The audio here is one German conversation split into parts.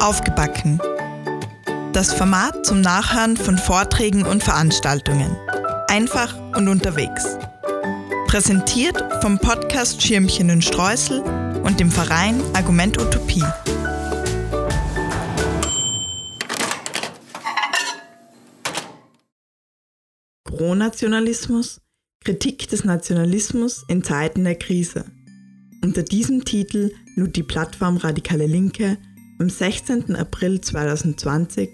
Aufgebacken. Das Format zum Nachhören von Vorträgen und Veranstaltungen. Einfach und unterwegs. Präsentiert vom Podcast Schirmchen und Streusel und dem Verein Argument Utopie. Pro-Nationalismus, Kritik des Nationalismus in Zeiten der Krise. Unter diesem Titel lud die Plattform Radikale Linke am 16. April 2020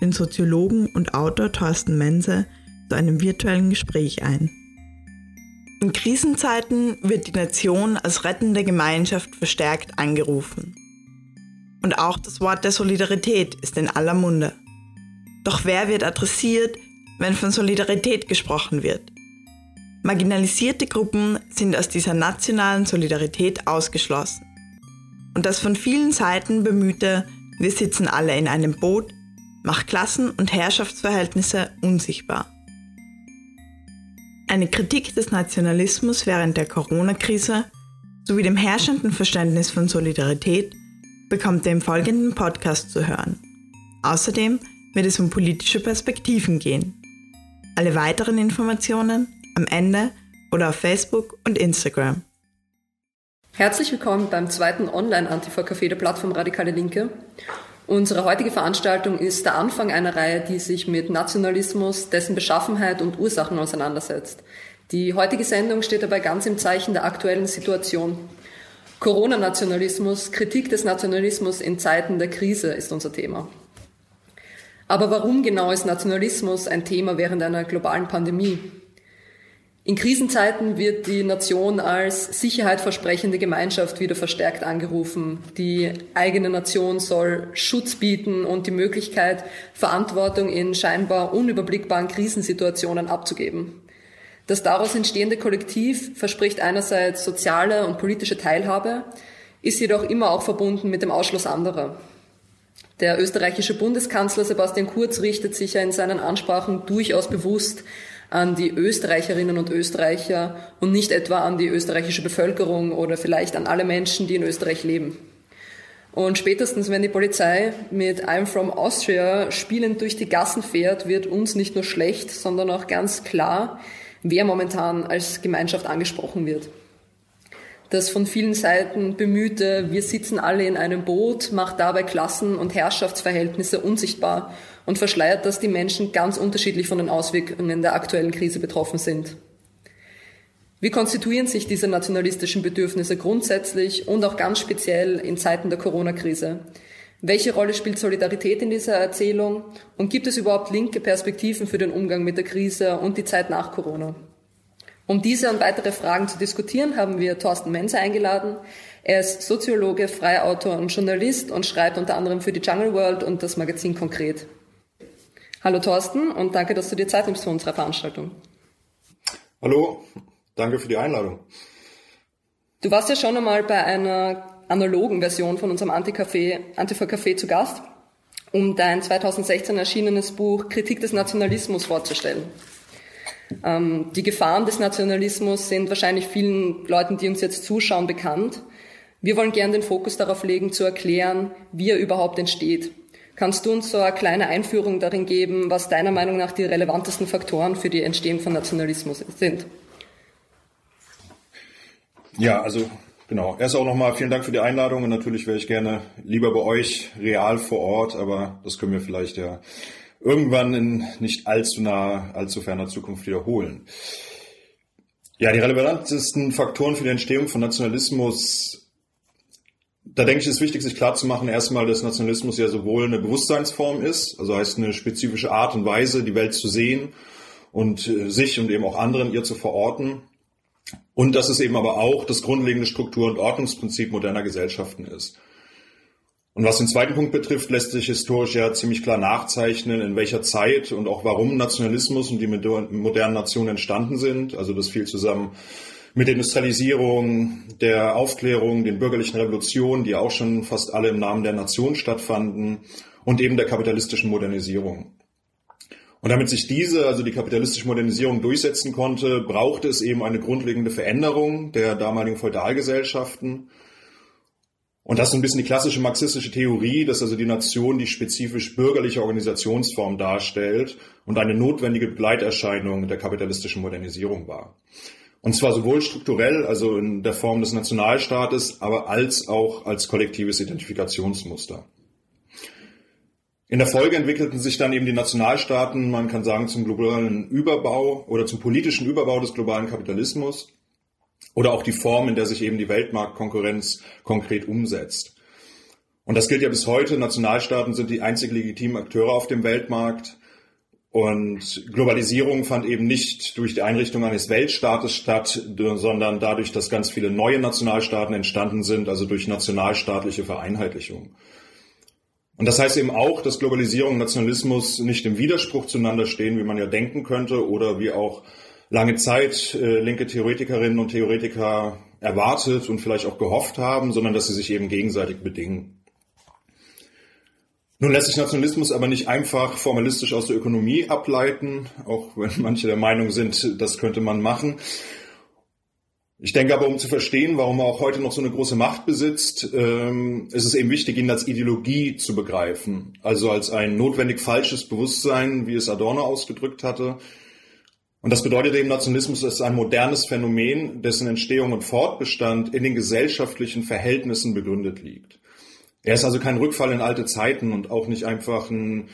den Soziologen und Autor Thorsten Mense zu einem virtuellen Gespräch ein. In Krisenzeiten wird die Nation als rettende Gemeinschaft verstärkt angerufen. Und auch das Wort der Solidarität ist in aller Munde. Doch wer wird adressiert, wenn von Solidarität gesprochen wird? Marginalisierte Gruppen sind aus dieser nationalen Solidarität ausgeschlossen. Und das von vielen Seiten bemühte, wir sitzen alle in einem Boot, macht Klassen- und Herrschaftsverhältnisse unsichtbar. Eine Kritik des Nationalismus während der Corona-Krise sowie dem herrschenden Verständnis von Solidarität bekommt ihr im folgenden Podcast zu hören. Außerdem wird es um politische Perspektiven gehen. Alle weiteren Informationen am Ende oder auf Facebook und Instagram. Herzlich willkommen beim zweiten Online-Antifa-Café der Plattform Radikale Linke. Unsere heutige Veranstaltung ist der Anfang einer Reihe, die sich mit Nationalismus, dessen Beschaffenheit und Ursachen auseinandersetzt. Die heutige Sendung steht dabei ganz im Zeichen der aktuellen Situation. Corona-Nationalismus, Kritik des Nationalismus in Zeiten der Krise ist unser Thema. Aber warum genau ist Nationalismus ein Thema während einer globalen Pandemie? In Krisenzeiten wird die Nation als sicherheitversprechende Gemeinschaft wieder verstärkt angerufen. Die eigene Nation soll Schutz bieten und die Möglichkeit, Verantwortung in scheinbar unüberblickbaren Krisensituationen abzugeben. Das daraus entstehende Kollektiv verspricht einerseits soziale und politische Teilhabe, ist jedoch immer auch verbunden mit dem Ausschluss anderer. Der österreichische Bundeskanzler Sebastian Kurz richtet sich ja in seinen Ansprachen durchaus bewusst an die Österreicherinnen und Österreicher und nicht etwa an die österreichische Bevölkerung oder vielleicht an alle Menschen, die in Österreich leben. Und spätestens, wenn die Polizei mit I'm from Austria spielend durch die Gassen fährt, wird uns nicht nur schlecht, sondern auch ganz klar, wer momentan als Gemeinschaft angesprochen wird. Das von vielen Seiten bemühte, wir sitzen alle in einem Boot, macht dabei Klassen- und Herrschaftsverhältnisse unsichtbar und verschleiert, dass die Menschen ganz unterschiedlich von den Auswirkungen der aktuellen Krise betroffen sind. Wie konstituieren sich diese nationalistischen Bedürfnisse grundsätzlich und auch ganz speziell in Zeiten der Corona-Krise? Welche Rolle spielt Solidarität in dieser Erzählung? Und gibt es überhaupt linke Perspektiven für den Umgang mit der Krise und die Zeit nach Corona? Um diese und weitere Fragen zu diskutieren, haben wir Thorsten Menze eingeladen. Er ist Soziologe, Freiautor und Journalist und schreibt unter anderem für die Jungle World und das Magazin Konkret. Hallo Thorsten und danke, dass du dir Zeit nimmst für unsere Veranstaltung. Hallo, danke für die Einladung. Du warst ja schon einmal bei einer analogen Version von unserem Antifa-Café zu Gast, um dein 2016 erschienenes Buch Kritik des Nationalismus vorzustellen. Ähm, die Gefahren des Nationalismus sind wahrscheinlich vielen Leuten, die uns jetzt zuschauen, bekannt. Wir wollen gern den Fokus darauf legen, zu erklären, wie er überhaupt entsteht Kannst du uns so eine kleine Einführung darin geben, was deiner Meinung nach die relevantesten Faktoren für die Entstehung von Nationalismus sind? Ja, also genau. Erst auch nochmal vielen Dank für die Einladung und natürlich wäre ich gerne lieber bei euch real vor Ort, aber das können wir vielleicht ja irgendwann in nicht allzu naher, allzu ferner Zukunft wiederholen. Ja, die relevantesten Faktoren für die Entstehung von Nationalismus da denke ich, ist wichtig, sich klarzumachen, erstmal, dass Nationalismus ja sowohl eine Bewusstseinsform ist, also heißt eine spezifische Art und Weise, die Welt zu sehen und äh, sich und eben auch anderen ihr zu verorten. Und dass es eben aber auch das grundlegende Struktur- und Ordnungsprinzip moderner Gesellschaften ist. Und was den zweiten Punkt betrifft, lässt sich historisch ja ziemlich klar nachzeichnen, in welcher Zeit und auch warum Nationalismus und die modernen Nationen entstanden sind. Also das fiel zusammen mit der Industrialisierung, der Aufklärung, den bürgerlichen Revolutionen, die auch schon fast alle im Namen der Nation stattfanden und eben der kapitalistischen Modernisierung. Und damit sich diese, also die kapitalistische Modernisierung durchsetzen konnte, brauchte es eben eine grundlegende Veränderung der damaligen Feudalgesellschaften. Und das ist ein bisschen die klassische marxistische Theorie, dass also die Nation die spezifisch bürgerliche Organisationsform darstellt und eine notwendige Begleiterscheinung der kapitalistischen Modernisierung war. Und zwar sowohl strukturell, also in der Form des Nationalstaates, aber als auch als kollektives Identifikationsmuster. In der Folge entwickelten sich dann eben die Nationalstaaten, man kann sagen, zum globalen Überbau oder zum politischen Überbau des globalen Kapitalismus oder auch die Form, in der sich eben die Weltmarktkonkurrenz konkret umsetzt. Und das gilt ja bis heute. Nationalstaaten sind die einzig legitimen Akteure auf dem Weltmarkt. Und Globalisierung fand eben nicht durch die Einrichtung eines Weltstaates statt, sondern dadurch, dass ganz viele neue Nationalstaaten entstanden sind, also durch nationalstaatliche Vereinheitlichung. Und das heißt eben auch, dass Globalisierung und Nationalismus nicht im Widerspruch zueinander stehen, wie man ja denken könnte, oder wie auch lange Zeit äh, linke Theoretikerinnen und Theoretiker erwartet und vielleicht auch gehofft haben, sondern dass sie sich eben gegenseitig bedingen. Nun lässt sich Nationalismus aber nicht einfach formalistisch aus der Ökonomie ableiten, auch wenn manche der Meinung sind, das könnte man machen, ich denke aber, um zu verstehen, warum er auch heute noch so eine große Macht besitzt, ähm, ist es eben wichtig, ihn als Ideologie zu begreifen. Also als ein notwendig falsches Bewusstsein, wie es Adorno ausgedrückt hatte. Und das bedeutet eben, Nationalismus ist ein modernes Phänomen, dessen Entstehung und Fortbestand in den gesellschaftlichen Verhältnissen begründet liegt. Er ist also kein Rückfall in alte Zeiten und auch nicht einfach ein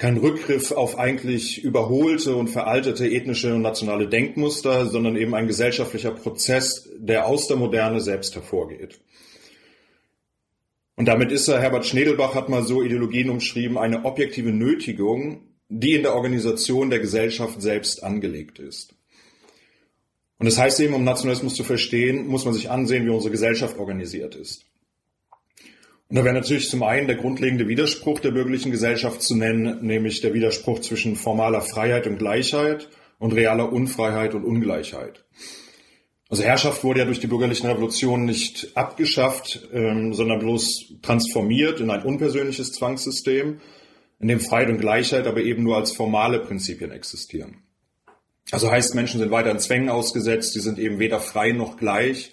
kein Rückgriff auf eigentlich überholte und veraltete ethnische und nationale Denkmuster, sondern eben ein gesellschaftlicher Prozess, der aus der Moderne selbst hervorgeht. Und damit ist er, Herbert Schnedelbach hat mal so Ideologien umschrieben, eine objektive Nötigung, die in der Organisation der Gesellschaft selbst angelegt ist. Und das heißt eben, um Nationalismus zu verstehen, muss man sich ansehen, wie unsere Gesellschaft organisiert ist. Und da wäre natürlich zum einen der grundlegende Widerspruch der bürgerlichen Gesellschaft zu nennen, nämlich der Widerspruch zwischen formaler Freiheit und Gleichheit und realer Unfreiheit und Ungleichheit. Also Herrschaft wurde ja durch die bürgerlichen Revolutionen nicht abgeschafft, ähm, sondern bloß transformiert in ein unpersönliches Zwangssystem, in dem Freiheit und Gleichheit aber eben nur als formale Prinzipien existieren. Also heißt, Menschen sind weiter in Zwängen ausgesetzt, sie sind eben weder frei noch gleich,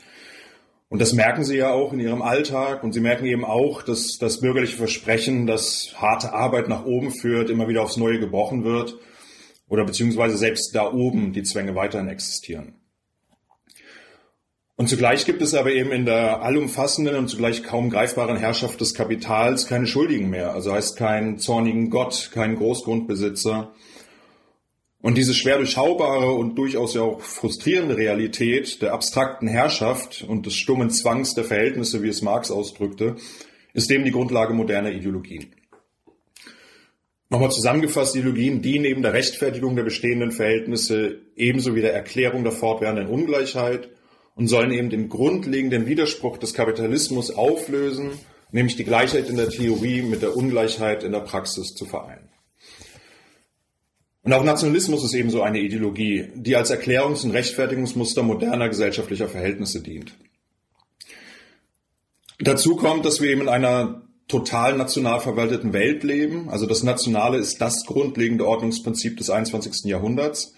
und das merken sie ja auch in ihrem Alltag und sie merken eben auch, dass das bürgerliche Versprechen, dass harte Arbeit nach oben führt, immer wieder aufs Neue gebrochen wird oder beziehungsweise selbst da oben die Zwänge weiterhin existieren. Und zugleich gibt es aber eben in der allumfassenden und zugleich kaum greifbaren Herrschaft des Kapitals keine Schuldigen mehr. Also heißt keinen zornigen Gott, keinen Großgrundbesitzer, und diese schwer durchschaubare und durchaus ja auch frustrierende Realität der abstrakten Herrschaft und des stummen Zwangs der Verhältnisse, wie es Marx ausdrückte, ist dem die Grundlage moderner Ideologien. Nochmal zusammengefasst, Ideologien dienen neben der Rechtfertigung der bestehenden Verhältnisse ebenso wie der Erklärung der fortwährenden Ungleichheit und sollen eben den grundlegenden Widerspruch des Kapitalismus auflösen, nämlich die Gleichheit in der Theorie mit der Ungleichheit in der Praxis zu vereinen. Und auch Nationalismus ist ebenso eine Ideologie, die als Erklärungs- und Rechtfertigungsmuster moderner gesellschaftlicher Verhältnisse dient. Dazu kommt, dass wir eben in einer total national verwalteten Welt leben. Also das Nationale ist das grundlegende Ordnungsprinzip des 21. Jahrhunderts.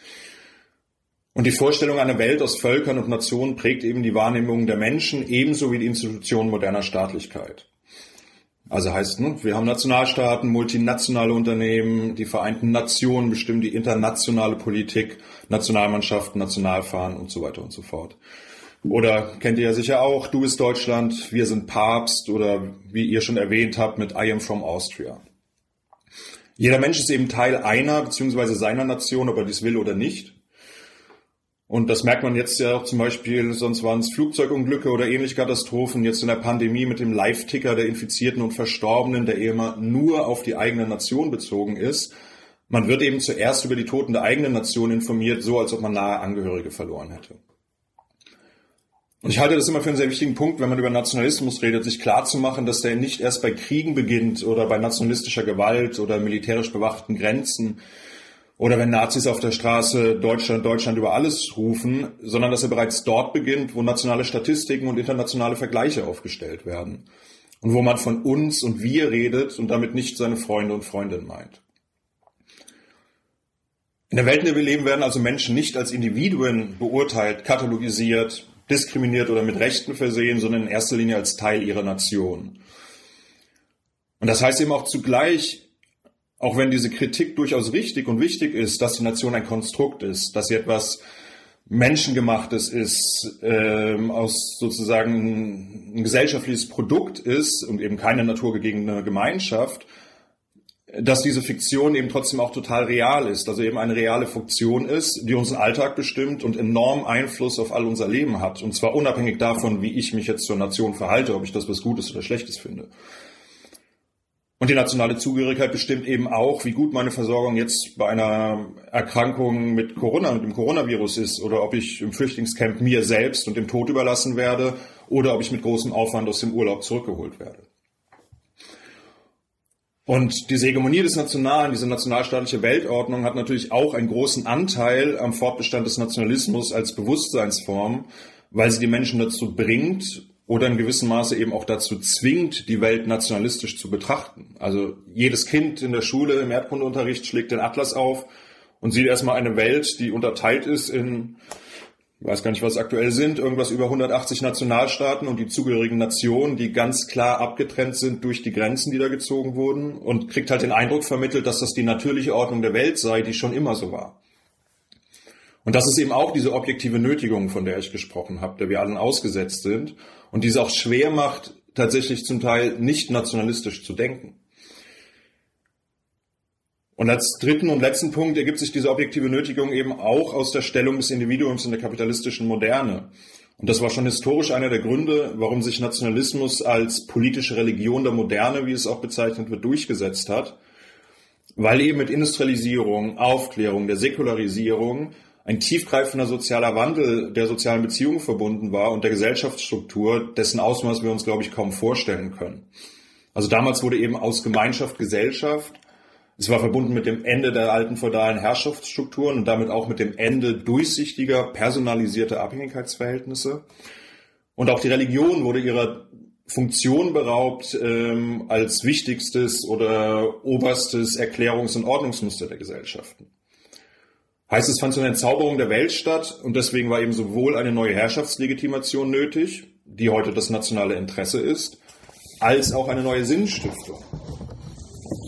Und die Vorstellung einer Welt aus Völkern und Nationen prägt eben die Wahrnehmung der Menschen ebenso wie die Institutionen moderner Staatlichkeit. Also heißt, ne, wir haben Nationalstaaten, multinationale Unternehmen, die Vereinten Nationen bestimmen die internationale Politik, Nationalmannschaften, Nationalfahren und so weiter und so fort. Oder kennt ihr ja sicher auch, du bist Deutschland, wir sind Papst oder wie ihr schon erwähnt habt mit I am from Austria. Jeder Mensch ist eben Teil einer bzw. seiner Nation, ob er dies will oder nicht. Und das merkt man jetzt ja auch zum Beispiel, sonst waren es Flugzeugunglücke oder ähnliche Katastrophen, jetzt in der Pandemie mit dem Live-Ticker der Infizierten und Verstorbenen, der immer nur auf die eigene Nation bezogen ist. Man wird eben zuerst über die Toten der eigenen Nation informiert, so als ob man nahe Angehörige verloren hätte. Und ich halte das immer für einen sehr wichtigen Punkt, wenn man über Nationalismus redet, sich klarzumachen, dass der nicht erst bei Kriegen beginnt oder bei nationalistischer Gewalt oder militärisch bewachten Grenzen, oder wenn Nazis auf der Straße Deutschland, Deutschland über alles rufen, sondern dass er bereits dort beginnt, wo nationale Statistiken und internationale Vergleiche aufgestellt werden. Und wo man von uns und wir redet und damit nicht seine Freunde und Freundinnen meint. In der Welt, in der wir leben, werden also Menschen nicht als Individuen beurteilt, katalogisiert, diskriminiert oder mit Rechten versehen, sondern in erster Linie als Teil ihrer Nation. Und das heißt eben auch zugleich, auch wenn diese Kritik durchaus richtig und wichtig ist, dass die Nation ein Konstrukt ist, dass sie etwas Menschengemachtes ist, ähm, aus sozusagen ein gesellschaftliches Produkt ist und eben keine naturgegebene Gemeinschaft, dass diese Fiktion eben trotzdem auch total real ist, also eben eine reale Funktion ist, die unseren Alltag bestimmt und enorm Einfluss auf all unser Leben hat. Und zwar unabhängig davon, wie ich mich jetzt zur Nation verhalte, ob ich das was Gutes oder Schlechtes finde. Und die nationale Zugehörigkeit bestimmt eben auch, wie gut meine Versorgung jetzt bei einer Erkrankung mit Corona, mit dem Coronavirus ist, oder ob ich im Flüchtlingscamp mir selbst und dem Tod überlassen werde, oder ob ich mit großem Aufwand aus dem Urlaub zurückgeholt werde. Und diese Hegemonie des Nationalen, diese nationalstaatliche Weltordnung hat natürlich auch einen großen Anteil am Fortbestand des Nationalismus als Bewusstseinsform, weil sie die Menschen dazu bringt oder in gewissem Maße eben auch dazu zwingt, die Welt nationalistisch zu betrachten. Also jedes Kind in der Schule im Erdkundeunterricht schlägt den Atlas auf und sieht erstmal eine Welt, die unterteilt ist in ich weiß gar nicht, was aktuell sind, irgendwas über 180 Nationalstaaten und die zugehörigen Nationen, die ganz klar abgetrennt sind durch die Grenzen, die da gezogen wurden und kriegt halt den Eindruck vermittelt, dass das die natürliche Ordnung der Welt sei, die schon immer so war. Und das ist eben auch diese objektive Nötigung, von der ich gesprochen habe, der wir allen ausgesetzt sind und die es auch schwer macht, tatsächlich zum Teil nicht nationalistisch zu denken. Und als dritten und letzten Punkt ergibt sich diese objektive Nötigung eben auch aus der Stellung des Individuums in der kapitalistischen Moderne. Und das war schon historisch einer der Gründe, warum sich Nationalismus als politische Religion der Moderne, wie es auch bezeichnet wird, durchgesetzt hat. Weil eben mit Industrialisierung, Aufklärung, der Säkularisierung ein tiefgreifender sozialer Wandel der sozialen Beziehungen verbunden war und der Gesellschaftsstruktur, dessen Ausmaß wir uns, glaube ich, kaum vorstellen können. Also damals wurde eben aus Gemeinschaft Gesellschaft es war verbunden mit dem Ende der alten feudalen Herrschaftsstrukturen und damit auch mit dem Ende durchsichtiger, personalisierter Abhängigkeitsverhältnisse. Und auch die Religion wurde ihrer Funktion beraubt ähm, als wichtigstes oder oberstes Erklärungs- und Ordnungsmuster der Gesellschaften. Heißt, es fand so eine Entzauberung der Welt statt und deswegen war eben sowohl eine neue Herrschaftslegitimation nötig, die heute das nationale Interesse ist, als auch eine neue Sinnstiftung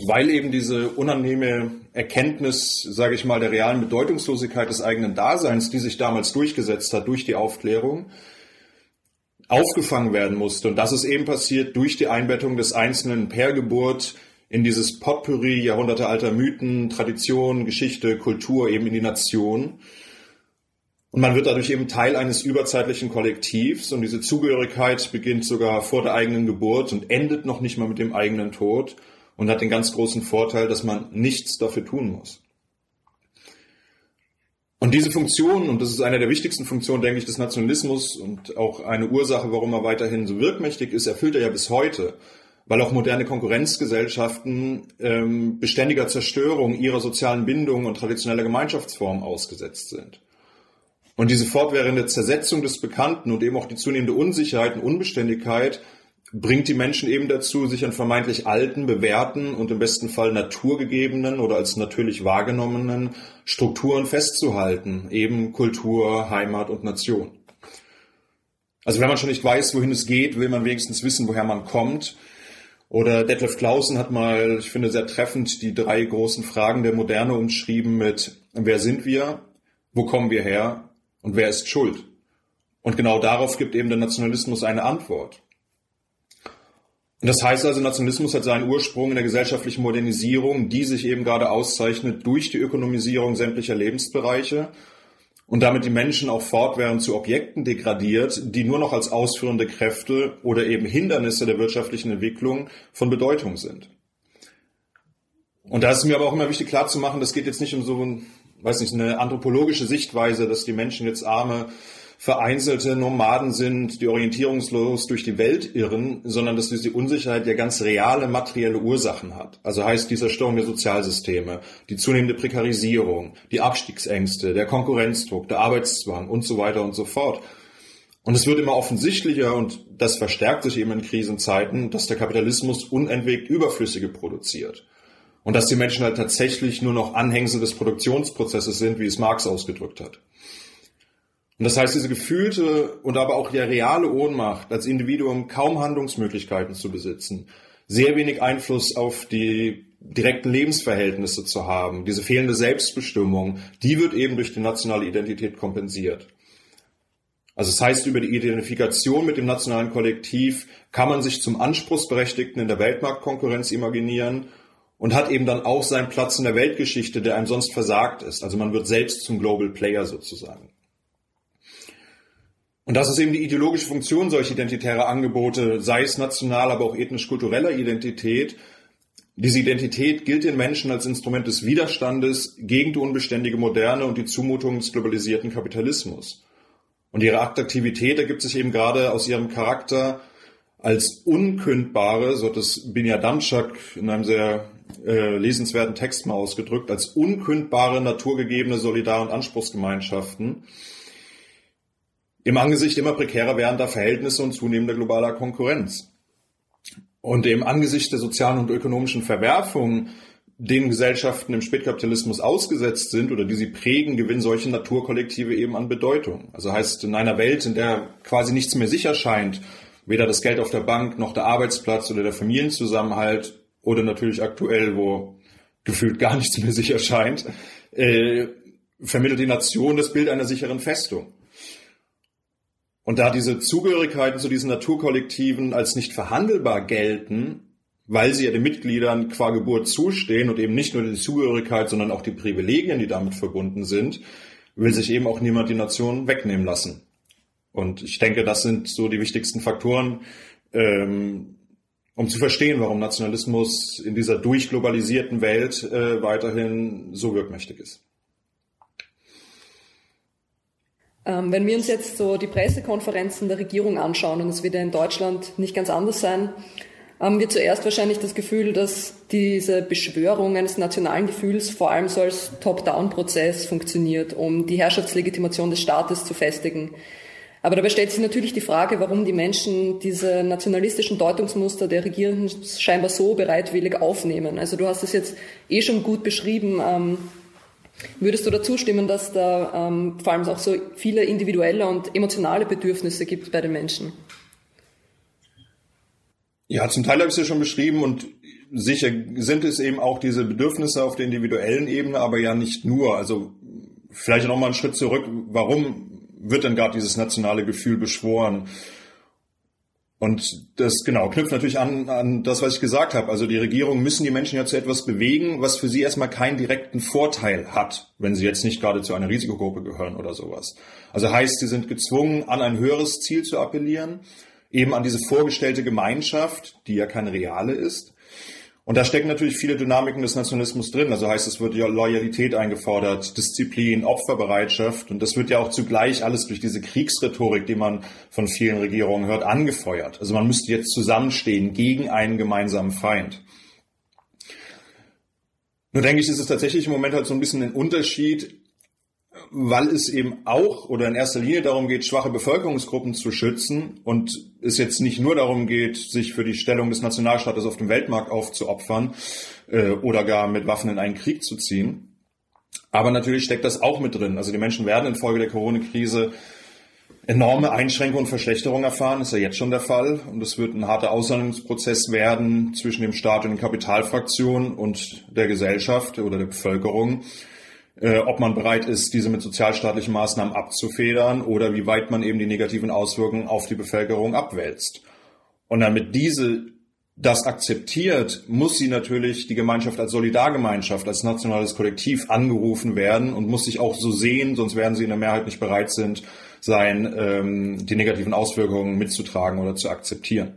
weil eben diese unangenehme Erkenntnis, sage ich mal, der realen Bedeutungslosigkeit des eigenen Daseins, die sich damals durchgesetzt hat durch die Aufklärung, aufgefangen werden musste. Und das ist eben passiert durch die Einbettung des Einzelnen per Geburt in dieses Potpourri jahrhundertealter Mythen, Tradition, Geschichte, Kultur, eben in die Nation. Und man wird dadurch eben Teil eines überzeitlichen Kollektivs und diese Zugehörigkeit beginnt sogar vor der eigenen Geburt und endet noch nicht mal mit dem eigenen Tod und hat den ganz großen Vorteil, dass man nichts dafür tun muss. Und diese Funktion, und das ist eine der wichtigsten Funktionen, denke ich, des Nationalismus und auch eine Ursache, warum er weiterhin so wirkmächtig ist, erfüllt er ja bis heute, weil auch moderne Konkurrenzgesellschaften ähm, beständiger Zerstörung ihrer sozialen Bindungen und traditioneller Gemeinschaftsform ausgesetzt sind. Und diese fortwährende Zersetzung des Bekannten und eben auch die zunehmende Unsicherheit und Unbeständigkeit bringt die Menschen eben dazu, sich an vermeintlich alten, bewährten und im besten Fall naturgegebenen oder als natürlich wahrgenommenen Strukturen festzuhalten, eben Kultur, Heimat und Nation. Also wenn man schon nicht weiß, wohin es geht, will man wenigstens wissen, woher man kommt. Oder Detlef Clausen hat mal, ich finde sehr treffend, die drei großen Fragen der Moderne umschrieben mit, wer sind wir, wo kommen wir her und wer ist schuld? Und genau darauf gibt eben der Nationalismus eine Antwort. Und das heißt also, Nationalismus hat seinen Ursprung in der gesellschaftlichen Modernisierung, die sich eben gerade auszeichnet durch die Ökonomisierung sämtlicher Lebensbereiche und damit die Menschen auch fortwährend zu Objekten degradiert, die nur noch als ausführende Kräfte oder eben Hindernisse der wirtschaftlichen Entwicklung von Bedeutung sind. Und da ist mir aber auch immer wichtig klarzumachen, das geht jetzt nicht um so, weiß nicht, eine anthropologische Sichtweise, dass die Menschen jetzt arme vereinzelte Nomaden sind, die orientierungslos durch die Welt irren, sondern dass diese Unsicherheit ja ganz reale materielle Ursachen hat. Also heißt die Zerstörung der Sozialsysteme, die zunehmende Prekarisierung, die Abstiegsängste, der Konkurrenzdruck, der Arbeitszwang und so weiter und so fort. Und es wird immer offensichtlicher und das verstärkt sich eben in Krisenzeiten, dass der Kapitalismus unentwegt Überflüssige produziert. Und dass die Menschen halt tatsächlich nur noch Anhängsel des Produktionsprozesses sind, wie es Marx ausgedrückt hat. Und das heißt, diese gefühlte und aber auch der reale Ohnmacht als Individuum kaum Handlungsmöglichkeiten zu besitzen, sehr wenig Einfluss auf die direkten Lebensverhältnisse zu haben, diese fehlende Selbstbestimmung, die wird eben durch die nationale Identität kompensiert. Also das heißt, über die Identifikation mit dem nationalen Kollektiv kann man sich zum Anspruchsberechtigten in der Weltmarktkonkurrenz imaginieren und hat eben dann auch seinen Platz in der Weltgeschichte, der einem sonst versagt ist. Also man wird selbst zum Global Player sozusagen. Und das ist eben die ideologische Funktion solcher identitärer Angebote, sei es national, aber auch ethnisch-kultureller Identität. Diese Identität gilt den Menschen als Instrument des Widerstandes gegen die unbeständige Moderne und die Zumutung des globalisierten Kapitalismus. Und ihre Attraktivität ergibt sich eben gerade aus ihrem Charakter als unkündbare, so hat es Binja Damschak in einem sehr äh, lesenswerten Text mal ausgedrückt, als unkündbare, naturgegebene Solidar- und Anspruchsgemeinschaften, im Angesicht immer prekärer werdender Verhältnisse und zunehmender globaler Konkurrenz. Und im Angesicht der sozialen und ökonomischen Verwerfungen, denen Gesellschaften im Spätkapitalismus ausgesetzt sind oder die sie prägen, gewinnen solche Naturkollektive eben an Bedeutung. Also heißt, in einer Welt, in der quasi nichts mehr sicher scheint, weder das Geld auf der Bank noch der Arbeitsplatz oder der Familienzusammenhalt oder natürlich aktuell, wo gefühlt gar nichts mehr sicher scheint, äh, vermittelt die Nation das Bild einer sicheren Festung. Und da diese Zugehörigkeiten zu diesen Naturkollektiven als nicht verhandelbar gelten, weil sie ja den Mitgliedern qua Geburt zustehen und eben nicht nur die Zugehörigkeit, sondern auch die Privilegien, die damit verbunden sind, will sich eben auch niemand die Nation wegnehmen lassen. Und ich denke, das sind so die wichtigsten Faktoren, ähm, um zu verstehen, warum Nationalismus in dieser durchglobalisierten Welt äh, weiterhin so wirkmächtig ist. Ähm, wenn wir uns jetzt so die Pressekonferenzen der Regierung anschauen, und es wird ja in Deutschland nicht ganz anders sein, haben wir zuerst wahrscheinlich das Gefühl, dass diese Beschwörung eines nationalen Gefühls vor allem so als Top-Down-Prozess funktioniert, um die Herrschaftslegitimation des Staates zu festigen. Aber dabei stellt sich natürlich die Frage, warum die Menschen diese nationalistischen Deutungsmuster der Regierenden scheinbar so bereitwillig aufnehmen. Also du hast es jetzt eh schon gut beschrieben. Ähm, Würdest du dazu stimmen, dass da ähm, vor allem auch so viele individuelle und emotionale Bedürfnisse gibt bei den Menschen? Ja, zum Teil habe ich es ja schon beschrieben und sicher sind es eben auch diese Bedürfnisse auf der individuellen Ebene, aber ja nicht nur. Also vielleicht noch mal einen Schritt zurück. Warum wird denn gerade dieses nationale Gefühl beschworen? Und das genau knüpft natürlich an, an das, was ich gesagt habe. Also die Regierungen müssen die Menschen ja zu etwas bewegen, was für sie erstmal keinen direkten Vorteil hat, wenn sie jetzt nicht gerade zu einer Risikogruppe gehören oder sowas. Also heißt, sie sind gezwungen, an ein höheres Ziel zu appellieren, eben an diese vorgestellte Gemeinschaft, die ja keine reale ist. Und da stecken natürlich viele Dynamiken des Nationalismus drin. Also heißt, es wird ja Loyalität eingefordert, Disziplin, Opferbereitschaft. Und das wird ja auch zugleich alles durch diese Kriegsrhetorik, die man von vielen Regierungen hört, angefeuert. Also man müsste jetzt zusammenstehen gegen einen gemeinsamen Feind. Nur denke ich, ist es tatsächlich im Moment halt so ein bisschen ein Unterschied, weil es eben auch oder in erster Linie darum geht, schwache Bevölkerungsgruppen zu schützen und es jetzt nicht nur darum geht, sich für die Stellung des Nationalstaates auf dem Weltmarkt aufzuopfern äh, oder gar mit Waffen in einen Krieg zu ziehen. Aber natürlich steckt das auch mit drin. Also die Menschen werden infolge der Corona-Krise enorme Einschränkungen und Verschlechterungen erfahren, ist ja jetzt schon der Fall. Und es wird ein harter Aushandlungsprozess werden zwischen dem Staat und den Kapitalfraktionen und der Gesellschaft oder der Bevölkerung äh, ob man bereit ist, diese mit sozialstaatlichen Maßnahmen abzufedern oder wie weit man eben die negativen Auswirkungen auf die Bevölkerung abwälzt. Und damit diese das akzeptiert, muss sie natürlich die Gemeinschaft als Solidargemeinschaft, als nationales Kollektiv angerufen werden und muss sich auch so sehen, sonst werden sie in der Mehrheit nicht bereit sind, sein, ähm, die negativen Auswirkungen mitzutragen oder zu akzeptieren.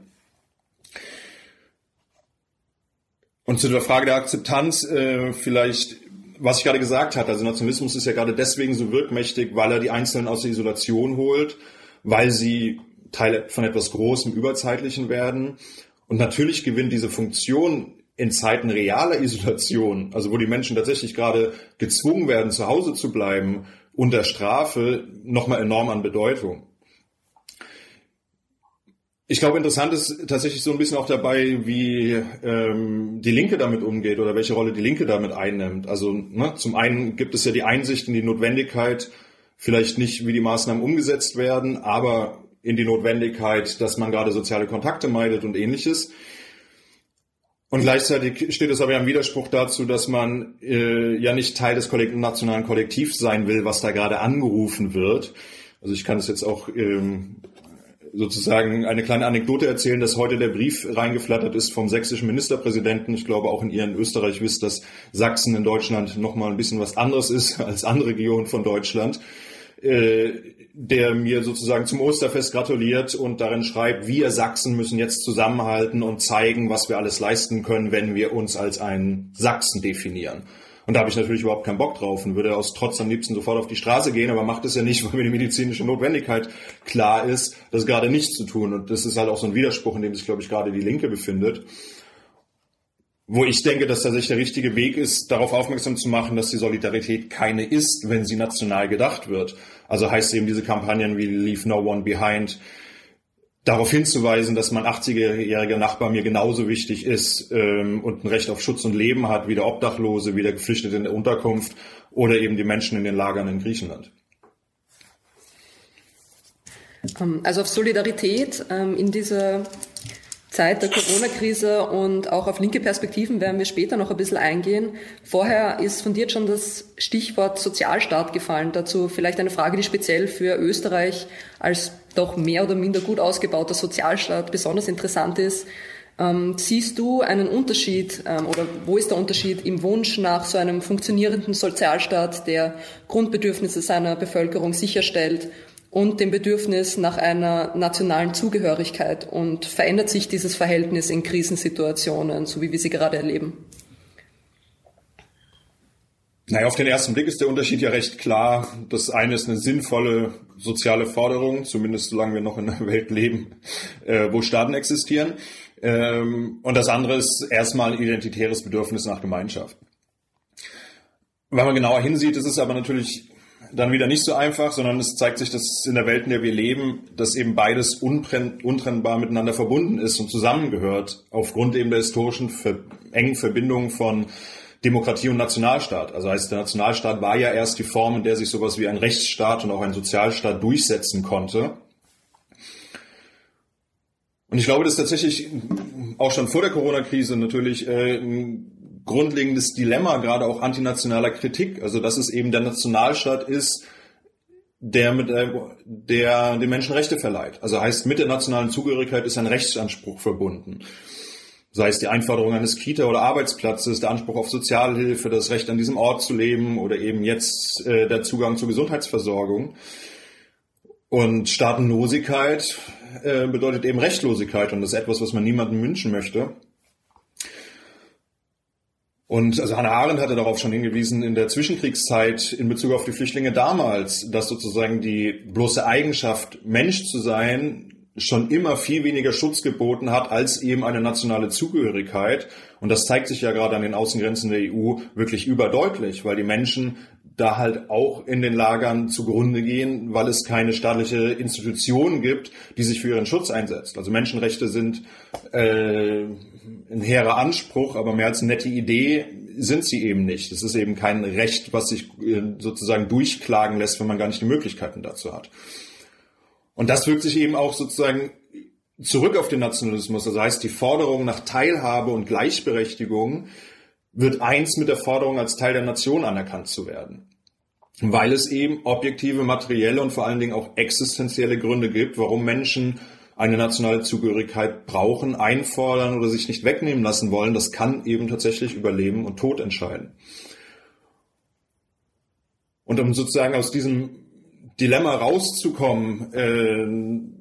Und zu der Frage der Akzeptanz äh, vielleicht was ich gerade gesagt hatte, also Nationalismus ist ja gerade deswegen so wirkmächtig, weil er die Einzelnen aus der Isolation holt, weil sie Teil von etwas Großem, Überzeitlichen werden. Und natürlich gewinnt diese Funktion in Zeiten realer Isolation, also wo die Menschen tatsächlich gerade gezwungen werden, zu Hause zu bleiben, unter Strafe, nochmal enorm an Bedeutung. Ich glaube, interessant ist tatsächlich so ein bisschen auch dabei, wie ähm, die Linke damit umgeht oder welche Rolle die Linke damit einnimmt. Also ne, zum einen gibt es ja die Einsicht in die Notwendigkeit vielleicht nicht, wie die Maßnahmen umgesetzt werden, aber in die Notwendigkeit, dass man gerade soziale Kontakte meidet und ähnliches. Und gleichzeitig steht es aber ja im Widerspruch dazu, dass man äh, ja nicht Teil des nationalen Kollektivs sein will, was da gerade angerufen wird. Also ich kann es jetzt auch ähm, sozusagen eine kleine Anekdote erzählen, dass heute der Brief reingeflattert ist vom sächsischen Ministerpräsidenten. Ich glaube, auch in ihr in Österreich wisst, dass Sachsen in Deutschland nochmal ein bisschen was anderes ist als andere Regionen von Deutschland. Äh, der mir sozusagen zum Osterfest gratuliert und darin schreibt, wir Sachsen müssen jetzt zusammenhalten und zeigen, was wir alles leisten können, wenn wir uns als ein Sachsen definieren. Und da habe ich natürlich überhaupt keinen Bock drauf und würde aus Trotz am liebsten sofort auf die Straße gehen, aber macht es ja nicht, weil mir die medizinische Notwendigkeit klar ist, das gerade nicht zu tun. Und das ist halt auch so ein Widerspruch, in dem sich, glaube ich, gerade die Linke befindet. Wo ich denke, dass tatsächlich der richtige Weg ist, darauf aufmerksam zu machen, dass die Solidarität keine ist, wenn sie national gedacht wird. Also heißt eben diese Kampagnen wie Leave No One Behind, darauf hinzuweisen, dass mein 80-jähriger Nachbar mir genauso wichtig ist ähm, und ein Recht auf Schutz und Leben hat wie der Obdachlose, wie der Geflüchtete in der Unterkunft oder eben die Menschen in den Lagern in Griechenland. Ähm, also auf Solidarität ähm, in dieser Zeit der Corona-Krise und auch auf linke Perspektiven werden wir später noch ein bisschen eingehen. Vorher ist von dir schon das Stichwort Sozialstaat gefallen. Dazu vielleicht eine Frage, die speziell für Österreich als doch mehr oder minder gut ausgebauter Sozialstaat besonders interessant ist. Ähm, siehst du einen Unterschied ähm, oder wo ist der Unterschied im Wunsch nach so einem funktionierenden Sozialstaat, der Grundbedürfnisse seiner Bevölkerung sicherstellt und dem Bedürfnis nach einer nationalen Zugehörigkeit und verändert sich dieses Verhältnis in Krisensituationen, so wie wir sie gerade erleben? Naja, auf den ersten Blick ist der Unterschied ja recht klar. Das eine ist eine sinnvolle soziale Forderung, zumindest solange wir noch in einer Welt leben, äh, wo Staaten existieren. Ähm, und das andere ist erstmal ein identitäres Bedürfnis nach Gemeinschaft. Wenn man genauer hinsieht, ist es aber natürlich dann wieder nicht so einfach, sondern es zeigt sich, dass in der Welt, in der wir leben, dass eben beides untrennbar miteinander verbunden ist und zusammengehört, aufgrund eben der historischen engen Verbindung von Demokratie und Nationalstaat. Also heißt, der Nationalstaat war ja erst die Form, in der sich sowas wie ein Rechtsstaat und auch ein Sozialstaat durchsetzen konnte. Und ich glaube, dass tatsächlich auch schon vor der Corona-Krise natürlich äh, grundlegendes Dilemma, gerade auch antinationaler Kritik. Also dass es eben der Nationalstaat ist, der mit äh, der den Menschen Rechte verleiht. Also heißt, mit der nationalen Zugehörigkeit ist ein Rechtsanspruch verbunden. Sei es die Einforderung eines Kita- oder Arbeitsplatzes, der Anspruch auf Sozialhilfe, das Recht an diesem Ort zu leben oder eben jetzt äh, der Zugang zur Gesundheitsversorgung. Und Staatenlosigkeit äh, bedeutet eben Rechtlosigkeit und das ist etwas, was man niemandem wünschen möchte. Und also Hannah Arendt hatte darauf schon hingewiesen in der Zwischenkriegszeit in Bezug auf die Flüchtlinge damals, dass sozusagen die bloße Eigenschaft, Mensch zu sein, schon immer viel weniger Schutz geboten hat als eben eine nationale Zugehörigkeit. Und das zeigt sich ja gerade an den Außengrenzen der EU wirklich überdeutlich, weil die Menschen da halt auch in den Lagern zugrunde gehen, weil es keine staatliche Institution gibt, die sich für ihren Schutz einsetzt. Also Menschenrechte sind äh, ein hehrer Anspruch, aber mehr als eine nette Idee sind sie eben nicht. Es ist eben kein Recht, was sich äh, sozusagen durchklagen lässt, wenn man gar nicht die Möglichkeiten dazu hat. Und das wirkt sich eben auch sozusagen zurück auf den Nationalismus. Das heißt, die Forderung nach Teilhabe und Gleichberechtigung wird eins mit der Forderung, als Teil der Nation anerkannt zu werden. Weil es eben objektive, materielle und vor allen Dingen auch existenzielle Gründe gibt, warum Menschen eine nationale Zugehörigkeit brauchen, einfordern oder sich nicht wegnehmen lassen wollen. Das kann eben tatsächlich über Leben und Tod entscheiden. Und um sozusagen aus diesem Dilemma rauszukommen, äh,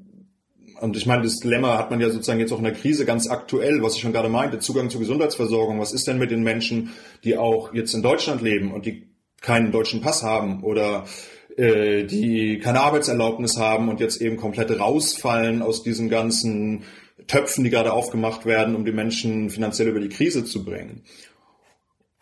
und ich meine, das Dilemma hat man ja sozusagen jetzt auch in der Krise ganz aktuell, was ich schon gerade meinte, Zugang zur Gesundheitsversorgung. Was ist denn mit den Menschen, die auch jetzt in Deutschland leben und die keinen deutschen Pass haben oder äh, die keine Arbeitserlaubnis haben und jetzt eben komplett rausfallen aus diesen ganzen Töpfen, die gerade aufgemacht werden, um die Menschen finanziell über die Krise zu bringen.